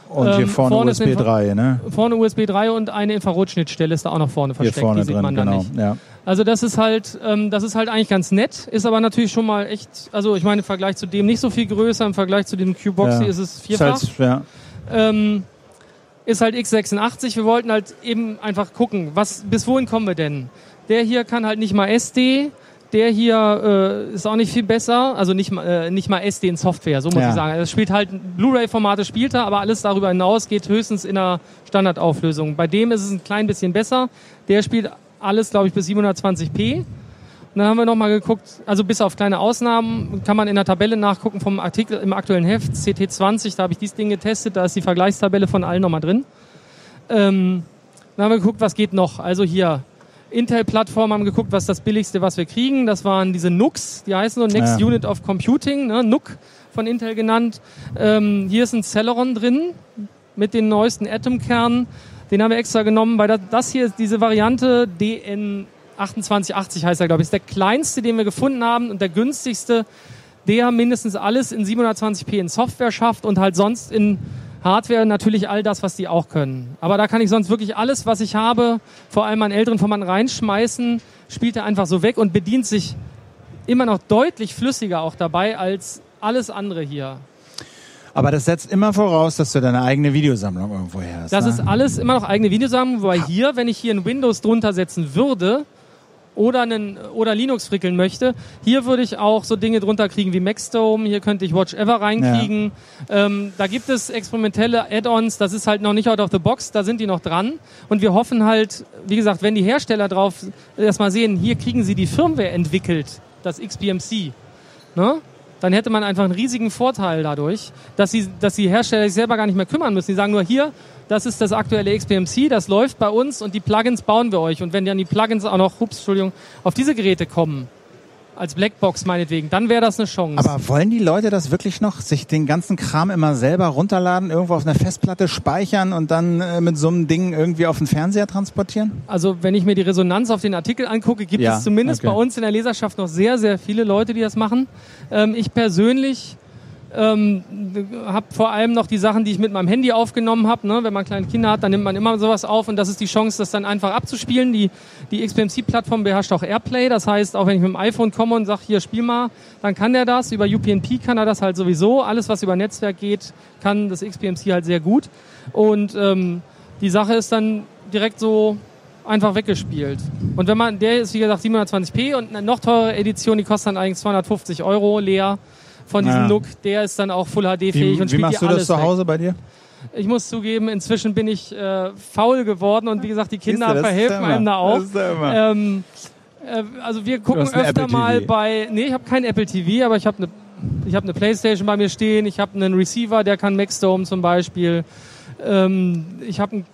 Und hier ähm, vorne, vorne USB 3, ne? Vorne USB 3 und eine Infrarotschnittstelle ist da auch noch vorne versteckt. Hier vorne die sieht drin, man genau. nicht. Ja. Also das ist halt, ähm, das ist halt eigentlich ganz nett, ist aber natürlich schon mal echt, also ich meine im Vergleich zu dem nicht so viel größer, im Vergleich zu dem Q-Boxy ja. ist es vierfach. Ist halt, ja. ähm, ist halt x86. Wir wollten halt eben einfach gucken, was, bis wohin kommen wir denn? Der hier kann halt nicht mal SD, der hier äh, ist auch nicht viel besser, also nicht, äh, nicht mal SD in Software, so muss ja. ich sagen. Es spielt halt Blu-ray-Formate spielt er, aber alles darüber hinaus geht höchstens in einer Standardauflösung. Bei dem ist es ein klein bisschen besser. Der spielt alles, glaube ich, bis 720p. Und dann haben wir nochmal geguckt, also bis auf kleine Ausnahmen kann man in der Tabelle nachgucken vom Artikel im aktuellen Heft, CT20, da habe ich dieses Ding getestet, da ist die Vergleichstabelle von allen nochmal drin. Ähm, dann haben wir geguckt, was geht noch. Also hier Intel-Plattform haben geguckt, was das billigste, was wir kriegen. Das waren diese NUCs, die heißen so Next ja. Unit of Computing, ne? NUC von Intel genannt. Ähm, hier ist ein Celeron drin mit den neuesten Atom-Kernen. Den haben wir extra genommen, weil das hier ist diese Variante DN 2880 heißt er, glaube ich, ist der kleinste, den wir gefunden haben und der günstigste, der mindestens alles in 720p in Software schafft und halt sonst in Hardware natürlich all das, was die auch können. Aber da kann ich sonst wirklich alles, was ich habe, vor allem an älteren Formaten reinschmeißen, spielt er einfach so weg und bedient sich immer noch deutlich flüssiger auch dabei als alles andere hier. Aber das setzt immer voraus, dass du deine eigene Videosammlung irgendwo her hast. Das ne? ist alles immer noch eigene Videosammlung, weil hier, wenn ich hier ein Windows drunter setzen würde, oder, einen, oder Linux frickeln möchte. Hier würde ich auch so Dinge drunter kriegen wie Maxdome, hier könnte ich Watch Ever reinkriegen. Ja. Ähm, da gibt es experimentelle Add-ons, das ist halt noch nicht out of the box, da sind die noch dran. Und wir hoffen halt, wie gesagt, wenn die Hersteller drauf erstmal sehen, hier kriegen sie die Firmware entwickelt, das XBMC. Ne? dann hätte man einfach einen riesigen Vorteil dadurch, dass sie, dass die Hersteller sich selber gar nicht mehr kümmern müssen. Die sagen nur, hier, das ist das aktuelle XPMC, das läuft bei uns und die Plugins bauen wir euch. Und wenn dann die Plugins auch noch, ups, Entschuldigung, auf diese Geräte kommen, als Blackbox meinetwegen, dann wäre das eine Chance. Aber wollen die Leute das wirklich noch, sich den ganzen Kram immer selber runterladen, irgendwo auf einer Festplatte speichern und dann äh, mit so einem Ding irgendwie auf den Fernseher transportieren? Also wenn ich mir die Resonanz auf den Artikel angucke, gibt ja, es zumindest okay. bei uns in der Leserschaft noch sehr, sehr viele Leute, die das machen. Ähm, ich persönlich ähm, habe vor allem noch die Sachen, die ich mit meinem Handy aufgenommen habe. Ne? Wenn man kleine Kinder hat, dann nimmt man immer sowas auf und das ist die Chance, das dann einfach abzuspielen. Die, die XPMC-Plattform beherrscht auch Airplay. Das heißt, auch wenn ich mit dem iPhone komme und sage, hier spiel mal, dann kann der das. Über UPnP kann er das halt sowieso. Alles, was über Netzwerk geht, kann das XPMC halt sehr gut. Und ähm, die Sache ist dann direkt so einfach weggespielt. Und wenn man, der ist wie gesagt 720p und eine noch teure Edition, die kostet dann eigentlich 250 Euro leer von diesem ja. Look, der ist dann auch Full HD fähig und spielt Wie machst du das zu Hause weg. bei dir? Ich muss zugeben, inzwischen bin ich äh, faul geworden und wie gesagt, die Kinder du, verhelfen einem da auch. Ähm, äh, also wir gucken öfter mal bei. Nee, ich habe kein Apple TV, aber ich habe eine ich habe eine Playstation bei mir stehen, ich habe einen Receiver, der kann Maxdome zum Beispiel. Ähm, ich habe einen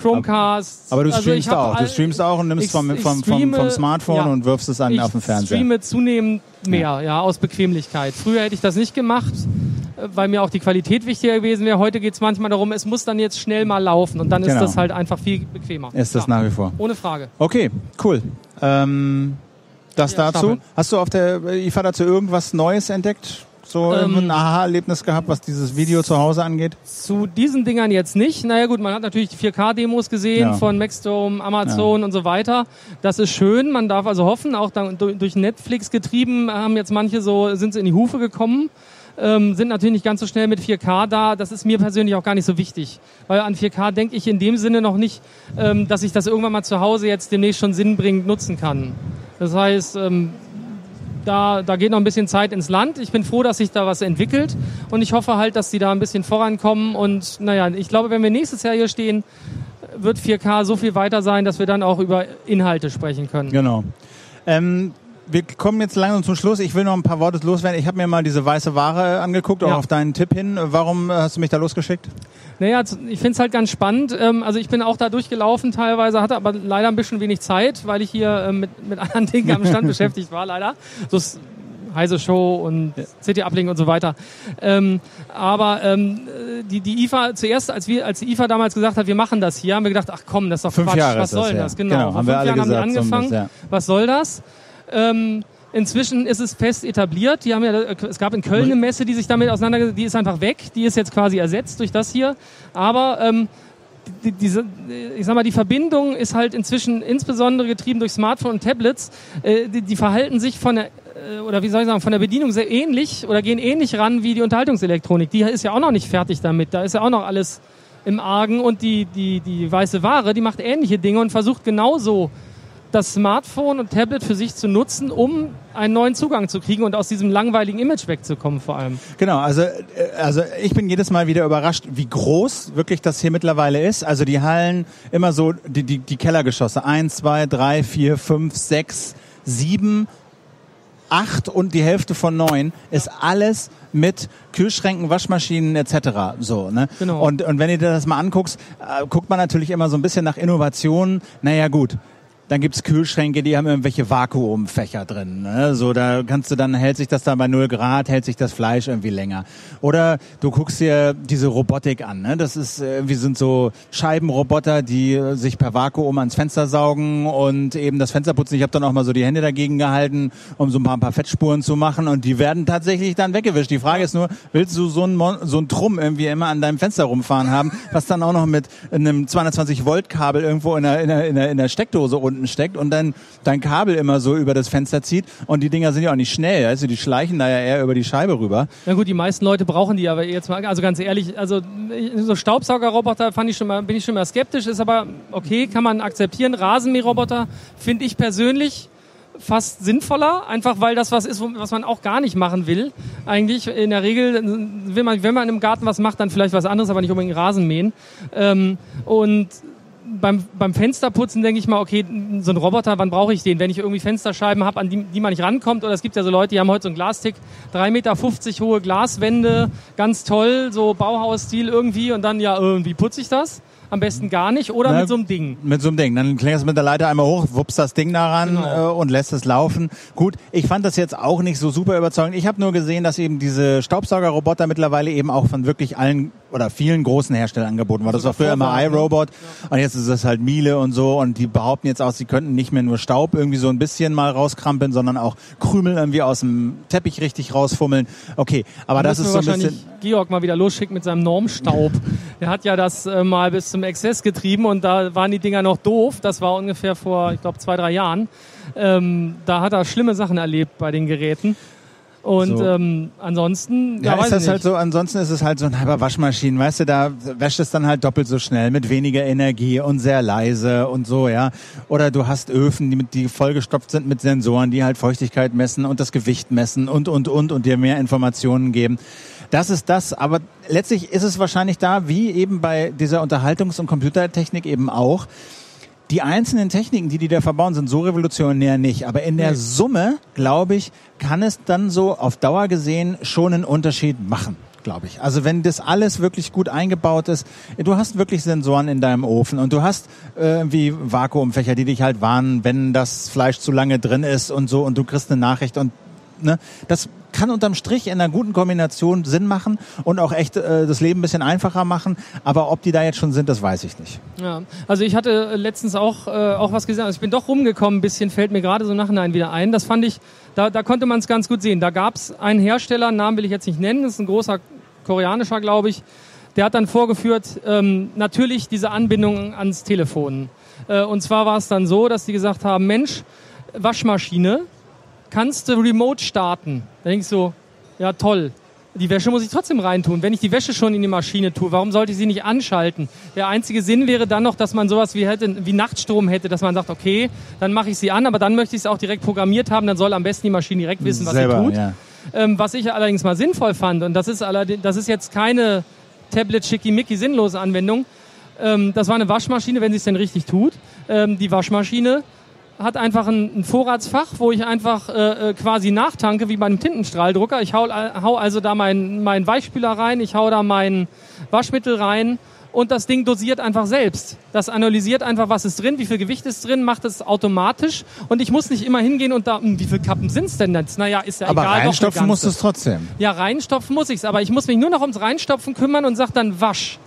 Chromecast. Aber du also streamst also auch. Du streamst auch und nimmst vom, vom, vom, vom, Smartphone ja, und wirfst es an, auf den Fernseher. Ich streame zunehmend mehr, ja. ja, aus Bequemlichkeit. Früher hätte ich das nicht gemacht, äh, weil mir auch die Qualität wichtiger gewesen wäre. Heute geht es manchmal darum, es muss dann jetzt schnell mal laufen und dann genau. ist das halt einfach viel bequemer. Ist das ja. nach wie vor. Ohne Frage. Okay, cool. Ähm, das dazu. Stapeln. Hast du auf der IFA dazu irgendwas Neues entdeckt? So ähm, ein Aha-Erlebnis gehabt, was dieses Video zu Hause angeht? Zu diesen Dingern jetzt nicht. Naja gut, man hat natürlich die 4K-Demos gesehen ja. von Maxdome, Amazon ja. und so weiter. Das ist schön. Man darf also hoffen, auch durch Netflix getrieben haben jetzt manche so, sind sie in die Hufe gekommen. Ähm, sind natürlich nicht ganz so schnell mit 4K da. Das ist mir persönlich auch gar nicht so wichtig. Weil an 4K denke ich in dem Sinne noch nicht, ähm, dass ich das irgendwann mal zu Hause jetzt demnächst schon sinnbringend nutzen kann. Das heißt, ähm, da, da geht noch ein bisschen Zeit ins Land. Ich bin froh, dass sich da was entwickelt und ich hoffe halt, dass die da ein bisschen vorankommen. Und naja, ich glaube, wenn wir nächstes Jahr hier stehen, wird 4K so viel weiter sein, dass wir dann auch über Inhalte sprechen können. Genau. Ähm, wir kommen jetzt langsam zum Schluss. Ich will noch ein paar Worte loswerden. Ich habe mir mal diese weiße Ware angeguckt, auch ja. auf deinen Tipp hin. Warum hast du mich da losgeschickt? Naja, ich finde es halt ganz spannend. Ähm, also ich bin auch da durchgelaufen teilweise, hatte aber leider ein bisschen wenig Zeit, weil ich hier ähm, mit, mit anderen Dingen am Stand beschäftigt war, leider. So Heise Show und City Uplink und so weiter. Ähm, aber ähm, die, die IFA zuerst, als wir, als die IFA damals gesagt hat, wir machen das hier, haben wir gedacht, ach komm, das ist doch fünf Quatsch. Jahre was soll das, ja. Genau. genau. Vor fünf Jahren gesagt, haben wir angefangen. Das, ja. Was soll das? Ähm, Inzwischen ist es fest etabliert. Die haben ja, es gab in Köln eine Messe, die sich damit auseinandergesetzt Die ist einfach weg. Die ist jetzt quasi ersetzt durch das hier. Aber ähm, die, diese, ich sag mal, die Verbindung ist halt inzwischen insbesondere getrieben durch Smartphone und Tablets. Äh, die, die verhalten sich von der äh, oder wie soll ich sagen, von der Bedienung sehr ähnlich oder gehen ähnlich ran wie die Unterhaltungselektronik. Die ist ja auch noch nicht fertig damit. Da ist ja auch noch alles im Argen und die, die, die weiße Ware, die macht ähnliche Dinge und versucht genauso das Smartphone und Tablet für sich zu nutzen, um einen neuen Zugang zu kriegen und aus diesem langweiligen Image wegzukommen vor allem. Genau, also, äh, also ich bin jedes Mal wieder überrascht, wie groß wirklich das hier mittlerweile ist. Also die Hallen immer so, die, die, die Kellergeschosse, eins, zwei, drei, vier, fünf, sechs, sieben, acht und die Hälfte von neun ist alles mit Kühlschränken, Waschmaschinen etc. So, ne? Genau. Und, und wenn dir das mal anguckst, äh, guckt man natürlich immer so ein bisschen nach Innovationen. Naja gut, dann gibt's Kühlschränke, die haben irgendwelche Vakuumfächer drin. Ne? So, da kannst du dann, hält sich das da bei 0 Grad, hält sich das Fleisch irgendwie länger. Oder du guckst dir diese Robotik an. Ne? Das ist irgendwie sind so Scheibenroboter, die sich per Vakuum ans Fenster saugen und eben das Fenster putzen. Ich habe dann auch mal so die Hände dagegen gehalten, um so ein paar, ein paar Fettspuren zu machen und die werden tatsächlich dann weggewischt. Die Frage ist nur, willst du so ein, Mon so ein Trumm irgendwie immer an deinem Fenster rumfahren haben, was dann auch noch mit einem 220 Volt Kabel irgendwo in der, in der, in der, in der Steckdose unten unten steckt und dann dein Kabel immer so über das Fenster zieht. Und die Dinger sind ja auch nicht schnell, also die schleichen da ja eher über die Scheibe rüber. Na gut, die meisten Leute brauchen die aber jetzt mal, also ganz ehrlich, also so Staubsaugerroboter fand ich schon mal, bin ich schon mal skeptisch, ist aber okay, kann man akzeptieren. Rasenmäherroboter finde ich persönlich fast sinnvoller, einfach weil das was ist, was man auch gar nicht machen will. Eigentlich in der Regel will man, wenn man im Garten was macht, dann vielleicht was anderes, aber nicht unbedingt Rasen mähen. Ähm, und beim, beim Fensterputzen denke ich mal, okay, so ein Roboter, wann brauche ich den? Wenn ich irgendwie Fensterscheiben habe, an die, die man nicht rankommt, oder es gibt ja so Leute, die haben heute so einen Glastick, 3,50 Meter hohe Glaswände, ganz toll, so Bauhausstil irgendwie, und dann, ja, irgendwie putze ich das am besten gar nicht oder Na, mit so einem Ding. Mit so einem Ding. Dann klingst du mit der Leiter einmal hoch, wuppst das Ding daran genau. äh, und lässt es laufen. Gut, ich fand das jetzt auch nicht so super überzeugend. Ich habe nur gesehen, dass eben diese Staubsaugerroboter mittlerweile eben auch von wirklich allen oder vielen großen Herstellern angeboten waren. Das war früher immer iRobot ja. und jetzt ist es halt Miele und so und die behaupten jetzt auch, sie könnten nicht mehr nur Staub irgendwie so ein bisschen mal rauskrampeln, sondern auch Krümel irgendwie aus dem Teppich richtig rausfummeln. Okay, aber das ist so ein bisschen... Georg mal wieder losschickt mit seinem Normstaub. Der hat ja das äh, mal bis zum Exzess getrieben und da waren die Dinger noch doof. Das war ungefähr vor, ich glaube, zwei, drei Jahren. Ähm, da hat er schlimme Sachen erlebt bei den Geräten. Und so. ähm, ansonsten, ja, ja ist das halt so. Ansonsten ist es halt so ein halber Waschmaschinen, weißt du, da wäscht es dann halt doppelt so schnell mit weniger Energie und sehr leise und so, ja. Oder du hast Öfen, die, mit, die vollgestopft sind mit Sensoren, die halt Feuchtigkeit messen und das Gewicht messen und und und und dir mehr Informationen geben. Das ist das, aber letztlich ist es wahrscheinlich da, wie eben bei dieser Unterhaltungs- und Computertechnik eben auch die einzelnen Techniken, die die da verbauen, sind so revolutionär nicht. Aber in der Summe, glaube ich, kann es dann so auf Dauer gesehen schon einen Unterschied machen glaube ich. Also wenn das alles wirklich gut eingebaut ist, du hast wirklich Sensoren in deinem Ofen und du hast irgendwie äh, Vakuumfächer, die dich halt warnen, wenn das Fleisch zu lange drin ist und so und du kriegst eine Nachricht und ne, das kann unterm Strich in einer guten Kombination Sinn machen und auch echt äh, das Leben ein bisschen einfacher machen. Aber ob die da jetzt schon sind, das weiß ich nicht. Ja, also ich hatte letztens auch, äh, auch was gesehen. Also ich bin doch rumgekommen, ein bisschen fällt mir gerade so nachhinein wieder ein. Das fand ich, da, da konnte man es ganz gut sehen. Da gab es einen Hersteller, Namen will ich jetzt nicht nennen, das ist ein großer koreanischer, glaube ich. Der hat dann vorgeführt, ähm, natürlich diese Anbindung ans Telefon. Äh, und zwar war es dann so, dass die gesagt haben, Mensch, Waschmaschine, kannst du remote starten. Da denkst du, ja toll. Die Wäsche muss ich trotzdem reintun. Wenn ich die Wäsche schon in die Maschine tue, warum sollte ich sie nicht anschalten? Der einzige Sinn wäre dann noch, dass man sowas wie, hätte, wie Nachtstrom hätte, dass man sagt, okay, dann mache ich sie an, aber dann möchte ich es auch direkt programmiert haben, dann soll am besten die Maschine direkt wissen, was Selber, sie tut. Ja. Ähm, was ich allerdings mal sinnvoll fand, und das ist, das ist jetzt keine Tablet-Schickimicki sinnlose Anwendung, ähm, das war eine Waschmaschine, wenn sie es denn richtig tut. Ähm, die Waschmaschine hat einfach ein, ein Vorratsfach, wo ich einfach äh, äh, quasi nachtanke, wie bei einem Tintenstrahldrucker. Ich hau, hau also da meinen mein Weichspüler rein, ich hau da mein Waschmittel rein und das Ding dosiert einfach selbst. Das analysiert einfach, was ist drin, wie viel Gewicht ist drin, macht es automatisch und ich muss nicht immer hingehen und da, hm, wie viele Kappen sind's denn jetzt? Naja, ist ja aber egal. Aber reinstopfen musst du es trotzdem. Ja, reinstopfen muss ich's, aber ich muss mich nur noch ums Reinstopfen kümmern und sag dann wasch.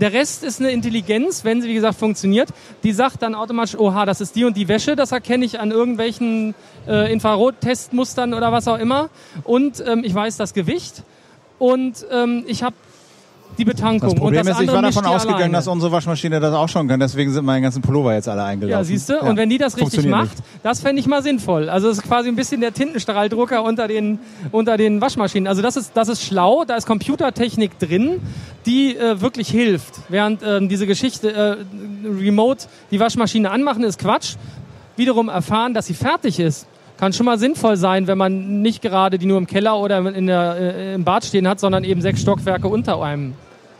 Der Rest ist eine Intelligenz, wenn sie, wie gesagt, funktioniert. Die sagt dann automatisch, oha, das ist die und die Wäsche, das erkenne ich an irgendwelchen äh, Infrarottestmustern oder was auch immer. Und ähm, ich weiß das Gewicht. Und ähm, ich habe die Betankung. Das Problem das ist, ich war davon ausgegangen, alleine. dass unsere Waschmaschine das auch schon kann. Deswegen sind meine ganzen Pullover jetzt alle eingelaufen. Ja, siehst du? Ja. Und wenn die das richtig macht, nicht. das fände ich mal sinnvoll. Also es ist quasi ein bisschen der Tintenstrahldrucker unter den, unter den Waschmaschinen. Also das ist, das ist schlau. Da ist Computertechnik drin, die äh, wirklich hilft. Während äh, diese Geschichte äh, remote die Waschmaschine anmachen, ist Quatsch. Wiederum erfahren, dass sie fertig ist kann schon mal sinnvoll sein, wenn man nicht gerade die nur im Keller oder in der, äh, im Bad stehen hat, sondern eben sechs Stockwerke unter einem,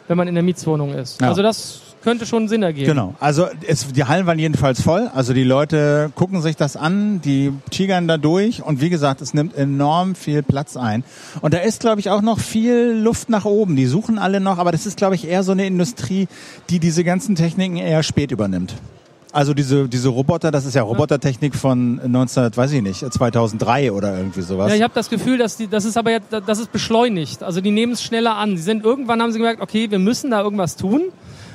wenn man in der Mietswohnung ist. Ja. Also das könnte schon Sinn ergeben. Genau. Also es, die Hallen waren jedenfalls voll. Also die Leute gucken sich das an, die tigern da durch und wie gesagt, es nimmt enorm viel Platz ein. Und da ist, glaube ich, auch noch viel Luft nach oben. Die suchen alle noch, aber das ist, glaube ich, eher so eine Industrie, die diese ganzen Techniken eher spät übernimmt. Also diese, diese Roboter, das ist ja Robotertechnik von 19, weiß ich nicht, 2003 oder irgendwie sowas. Ja, ich habe das Gefühl, dass die, das ist aber jetzt, das ist beschleunigt. Also die nehmen es schneller an. Sie sind irgendwann haben sie gemerkt, okay, wir müssen da irgendwas tun.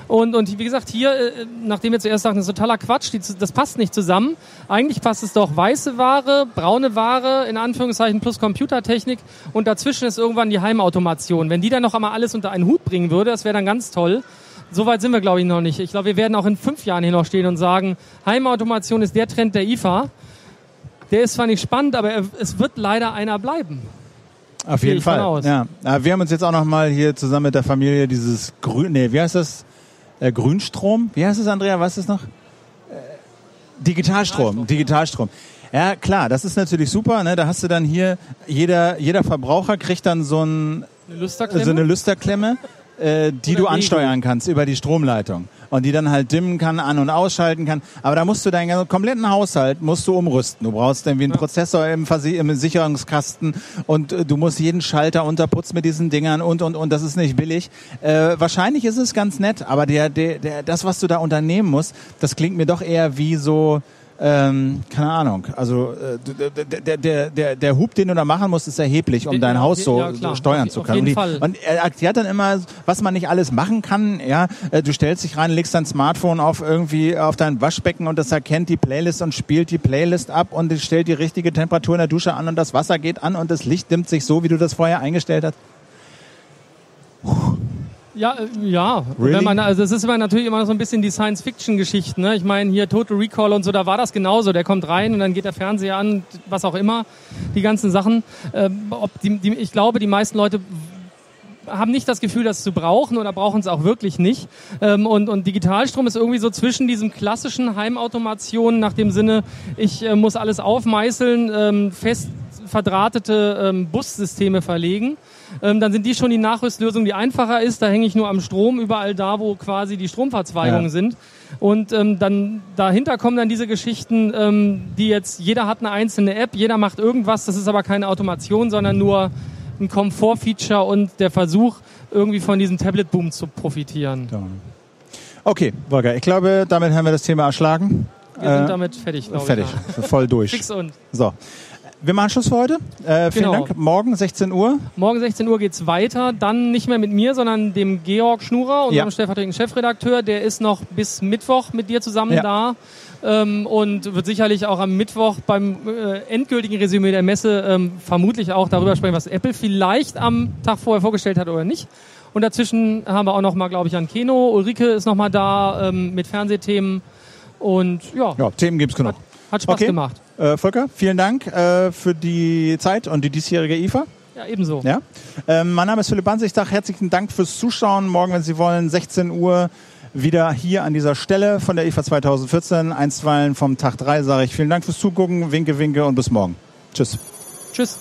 Und, und wie gesagt, hier, äh, nachdem wir zuerst sagten, das ist totaler Quatsch, die, das passt nicht zusammen. Eigentlich passt es doch weiße Ware, braune Ware, in Anführungszeichen, plus Computertechnik. Und dazwischen ist irgendwann die Heimautomation. Wenn die dann noch einmal alles unter einen Hut bringen würde, das wäre dann ganz toll. So weit sind wir, glaube ich, noch nicht. Ich glaube, wir werden auch in fünf Jahren hier noch stehen und sagen, Heimautomation ist der Trend der IFA. Der ist zwar nicht spannend, aber es wird leider einer bleiben. Auf jeden Fall. Ja. Wir haben uns jetzt auch noch mal hier zusammen mit der Familie dieses Grün, nee, wie heißt das? Äh, Grünstrom? Wie heißt es, Andrea? Was ist noch? Äh, Digitalstrom. Digitalstrom. Digitalstrom. Ja, klar, das ist natürlich super. Ne? Da hast du dann hier, jeder, jeder Verbraucher kriegt dann so, ein, eine so eine Lüsterklemme äh, die Oder du ansteuern kannst über die Stromleitung und die dann halt dimmen kann, an- und ausschalten kann. Aber da musst du deinen kompletten Haushalt musst du umrüsten. Du brauchst irgendwie einen ja. Prozessor im, im, Sicherungskasten und äh, du musst jeden Schalter unterputzen mit diesen Dingern und und und. Das ist nicht billig. Äh, wahrscheinlich ist es ganz nett, aber der, der, der, das, was du da unternehmen musst, das klingt mir doch eher wie so ähm, keine Ahnung, also äh, der, der, der, der Hub, den du da machen musst, ist erheblich, um dein Haus so, ja, so steuern auf, zu können. Jeden Fall. Und er erklärt dann immer, was man nicht alles machen kann. Ja, äh, Du stellst dich rein, legst dein Smartphone auf irgendwie auf dein Waschbecken und das erkennt die Playlist und spielt die Playlist ab und stellt die richtige Temperatur in der Dusche an und das Wasser geht an und das Licht dimmt sich so, wie du das vorher eingestellt hast. Puh. Ja, äh, ja. Really? Wenn man, also es ist immer natürlich immer so ein bisschen die Science-Fiction-Geschichten. Ne? Ich meine, hier Total Recall und so, da war das genauso. Der kommt rein und dann geht der Fernseher an, was auch immer, die ganzen Sachen. Ähm, ob die, die, ich glaube, die meisten Leute haben nicht das Gefühl, das zu brauchen oder brauchen es auch wirklich nicht. Ähm, und, und Digitalstrom ist irgendwie so zwischen diesem klassischen Heimautomation nach dem Sinne, ich äh, muss alles aufmeißeln, ähm, fest verdrahtete ähm, Bussysteme verlegen ähm, dann sind die schon die Nachrüstlösung, die einfacher ist. Da hänge ich nur am Strom überall da, wo quasi die Stromverzweigungen ja. sind. Und ähm, dann dahinter kommen dann diese Geschichten, ähm, die jetzt, jeder hat eine einzelne App, jeder macht irgendwas, das ist aber keine Automation, sondern nur ein Komfortfeature und der Versuch, irgendwie von diesem Tablet-Boom zu profitieren. Okay, Volker, ich glaube, damit haben wir das Thema erschlagen. Wir sind äh, damit fertig, fertig. ich. Voll durch. Fix und. So wir machen Schluss für heute. Äh, vielen genau. Dank. Morgen 16 Uhr. Morgen 16 Uhr geht's weiter. Dann nicht mehr mit mir, sondern dem Georg Schnurer, unserem ja. stellvertretenden Chefredakteur. Der ist noch bis Mittwoch mit dir zusammen ja. da. Ähm, und wird sicherlich auch am Mittwoch beim äh, endgültigen Resümee der Messe ähm, vermutlich auch darüber sprechen, was Apple vielleicht am Tag vorher vorgestellt hat oder nicht. Und dazwischen haben wir auch noch mal, glaube ich, an Keno. Ulrike ist noch mal da ähm, mit Fernsehthemen. Und ja. Ja, Themen gibt's genug. Hat, Spaß okay. gemacht. Äh, Volker, vielen Dank äh, für die Zeit und die diesjährige IFA. Ja, ebenso. Ja? Ähm, mein Name ist Philipp Banz. Ich sage herzlichen Dank fürs Zuschauen. Morgen, wenn Sie wollen, 16 Uhr wieder hier an dieser Stelle von der IFA 2014. Einstweilen vom Tag 3 sage ich vielen Dank fürs Zugucken. Winke, winke und bis morgen. Tschüss. Tschüss.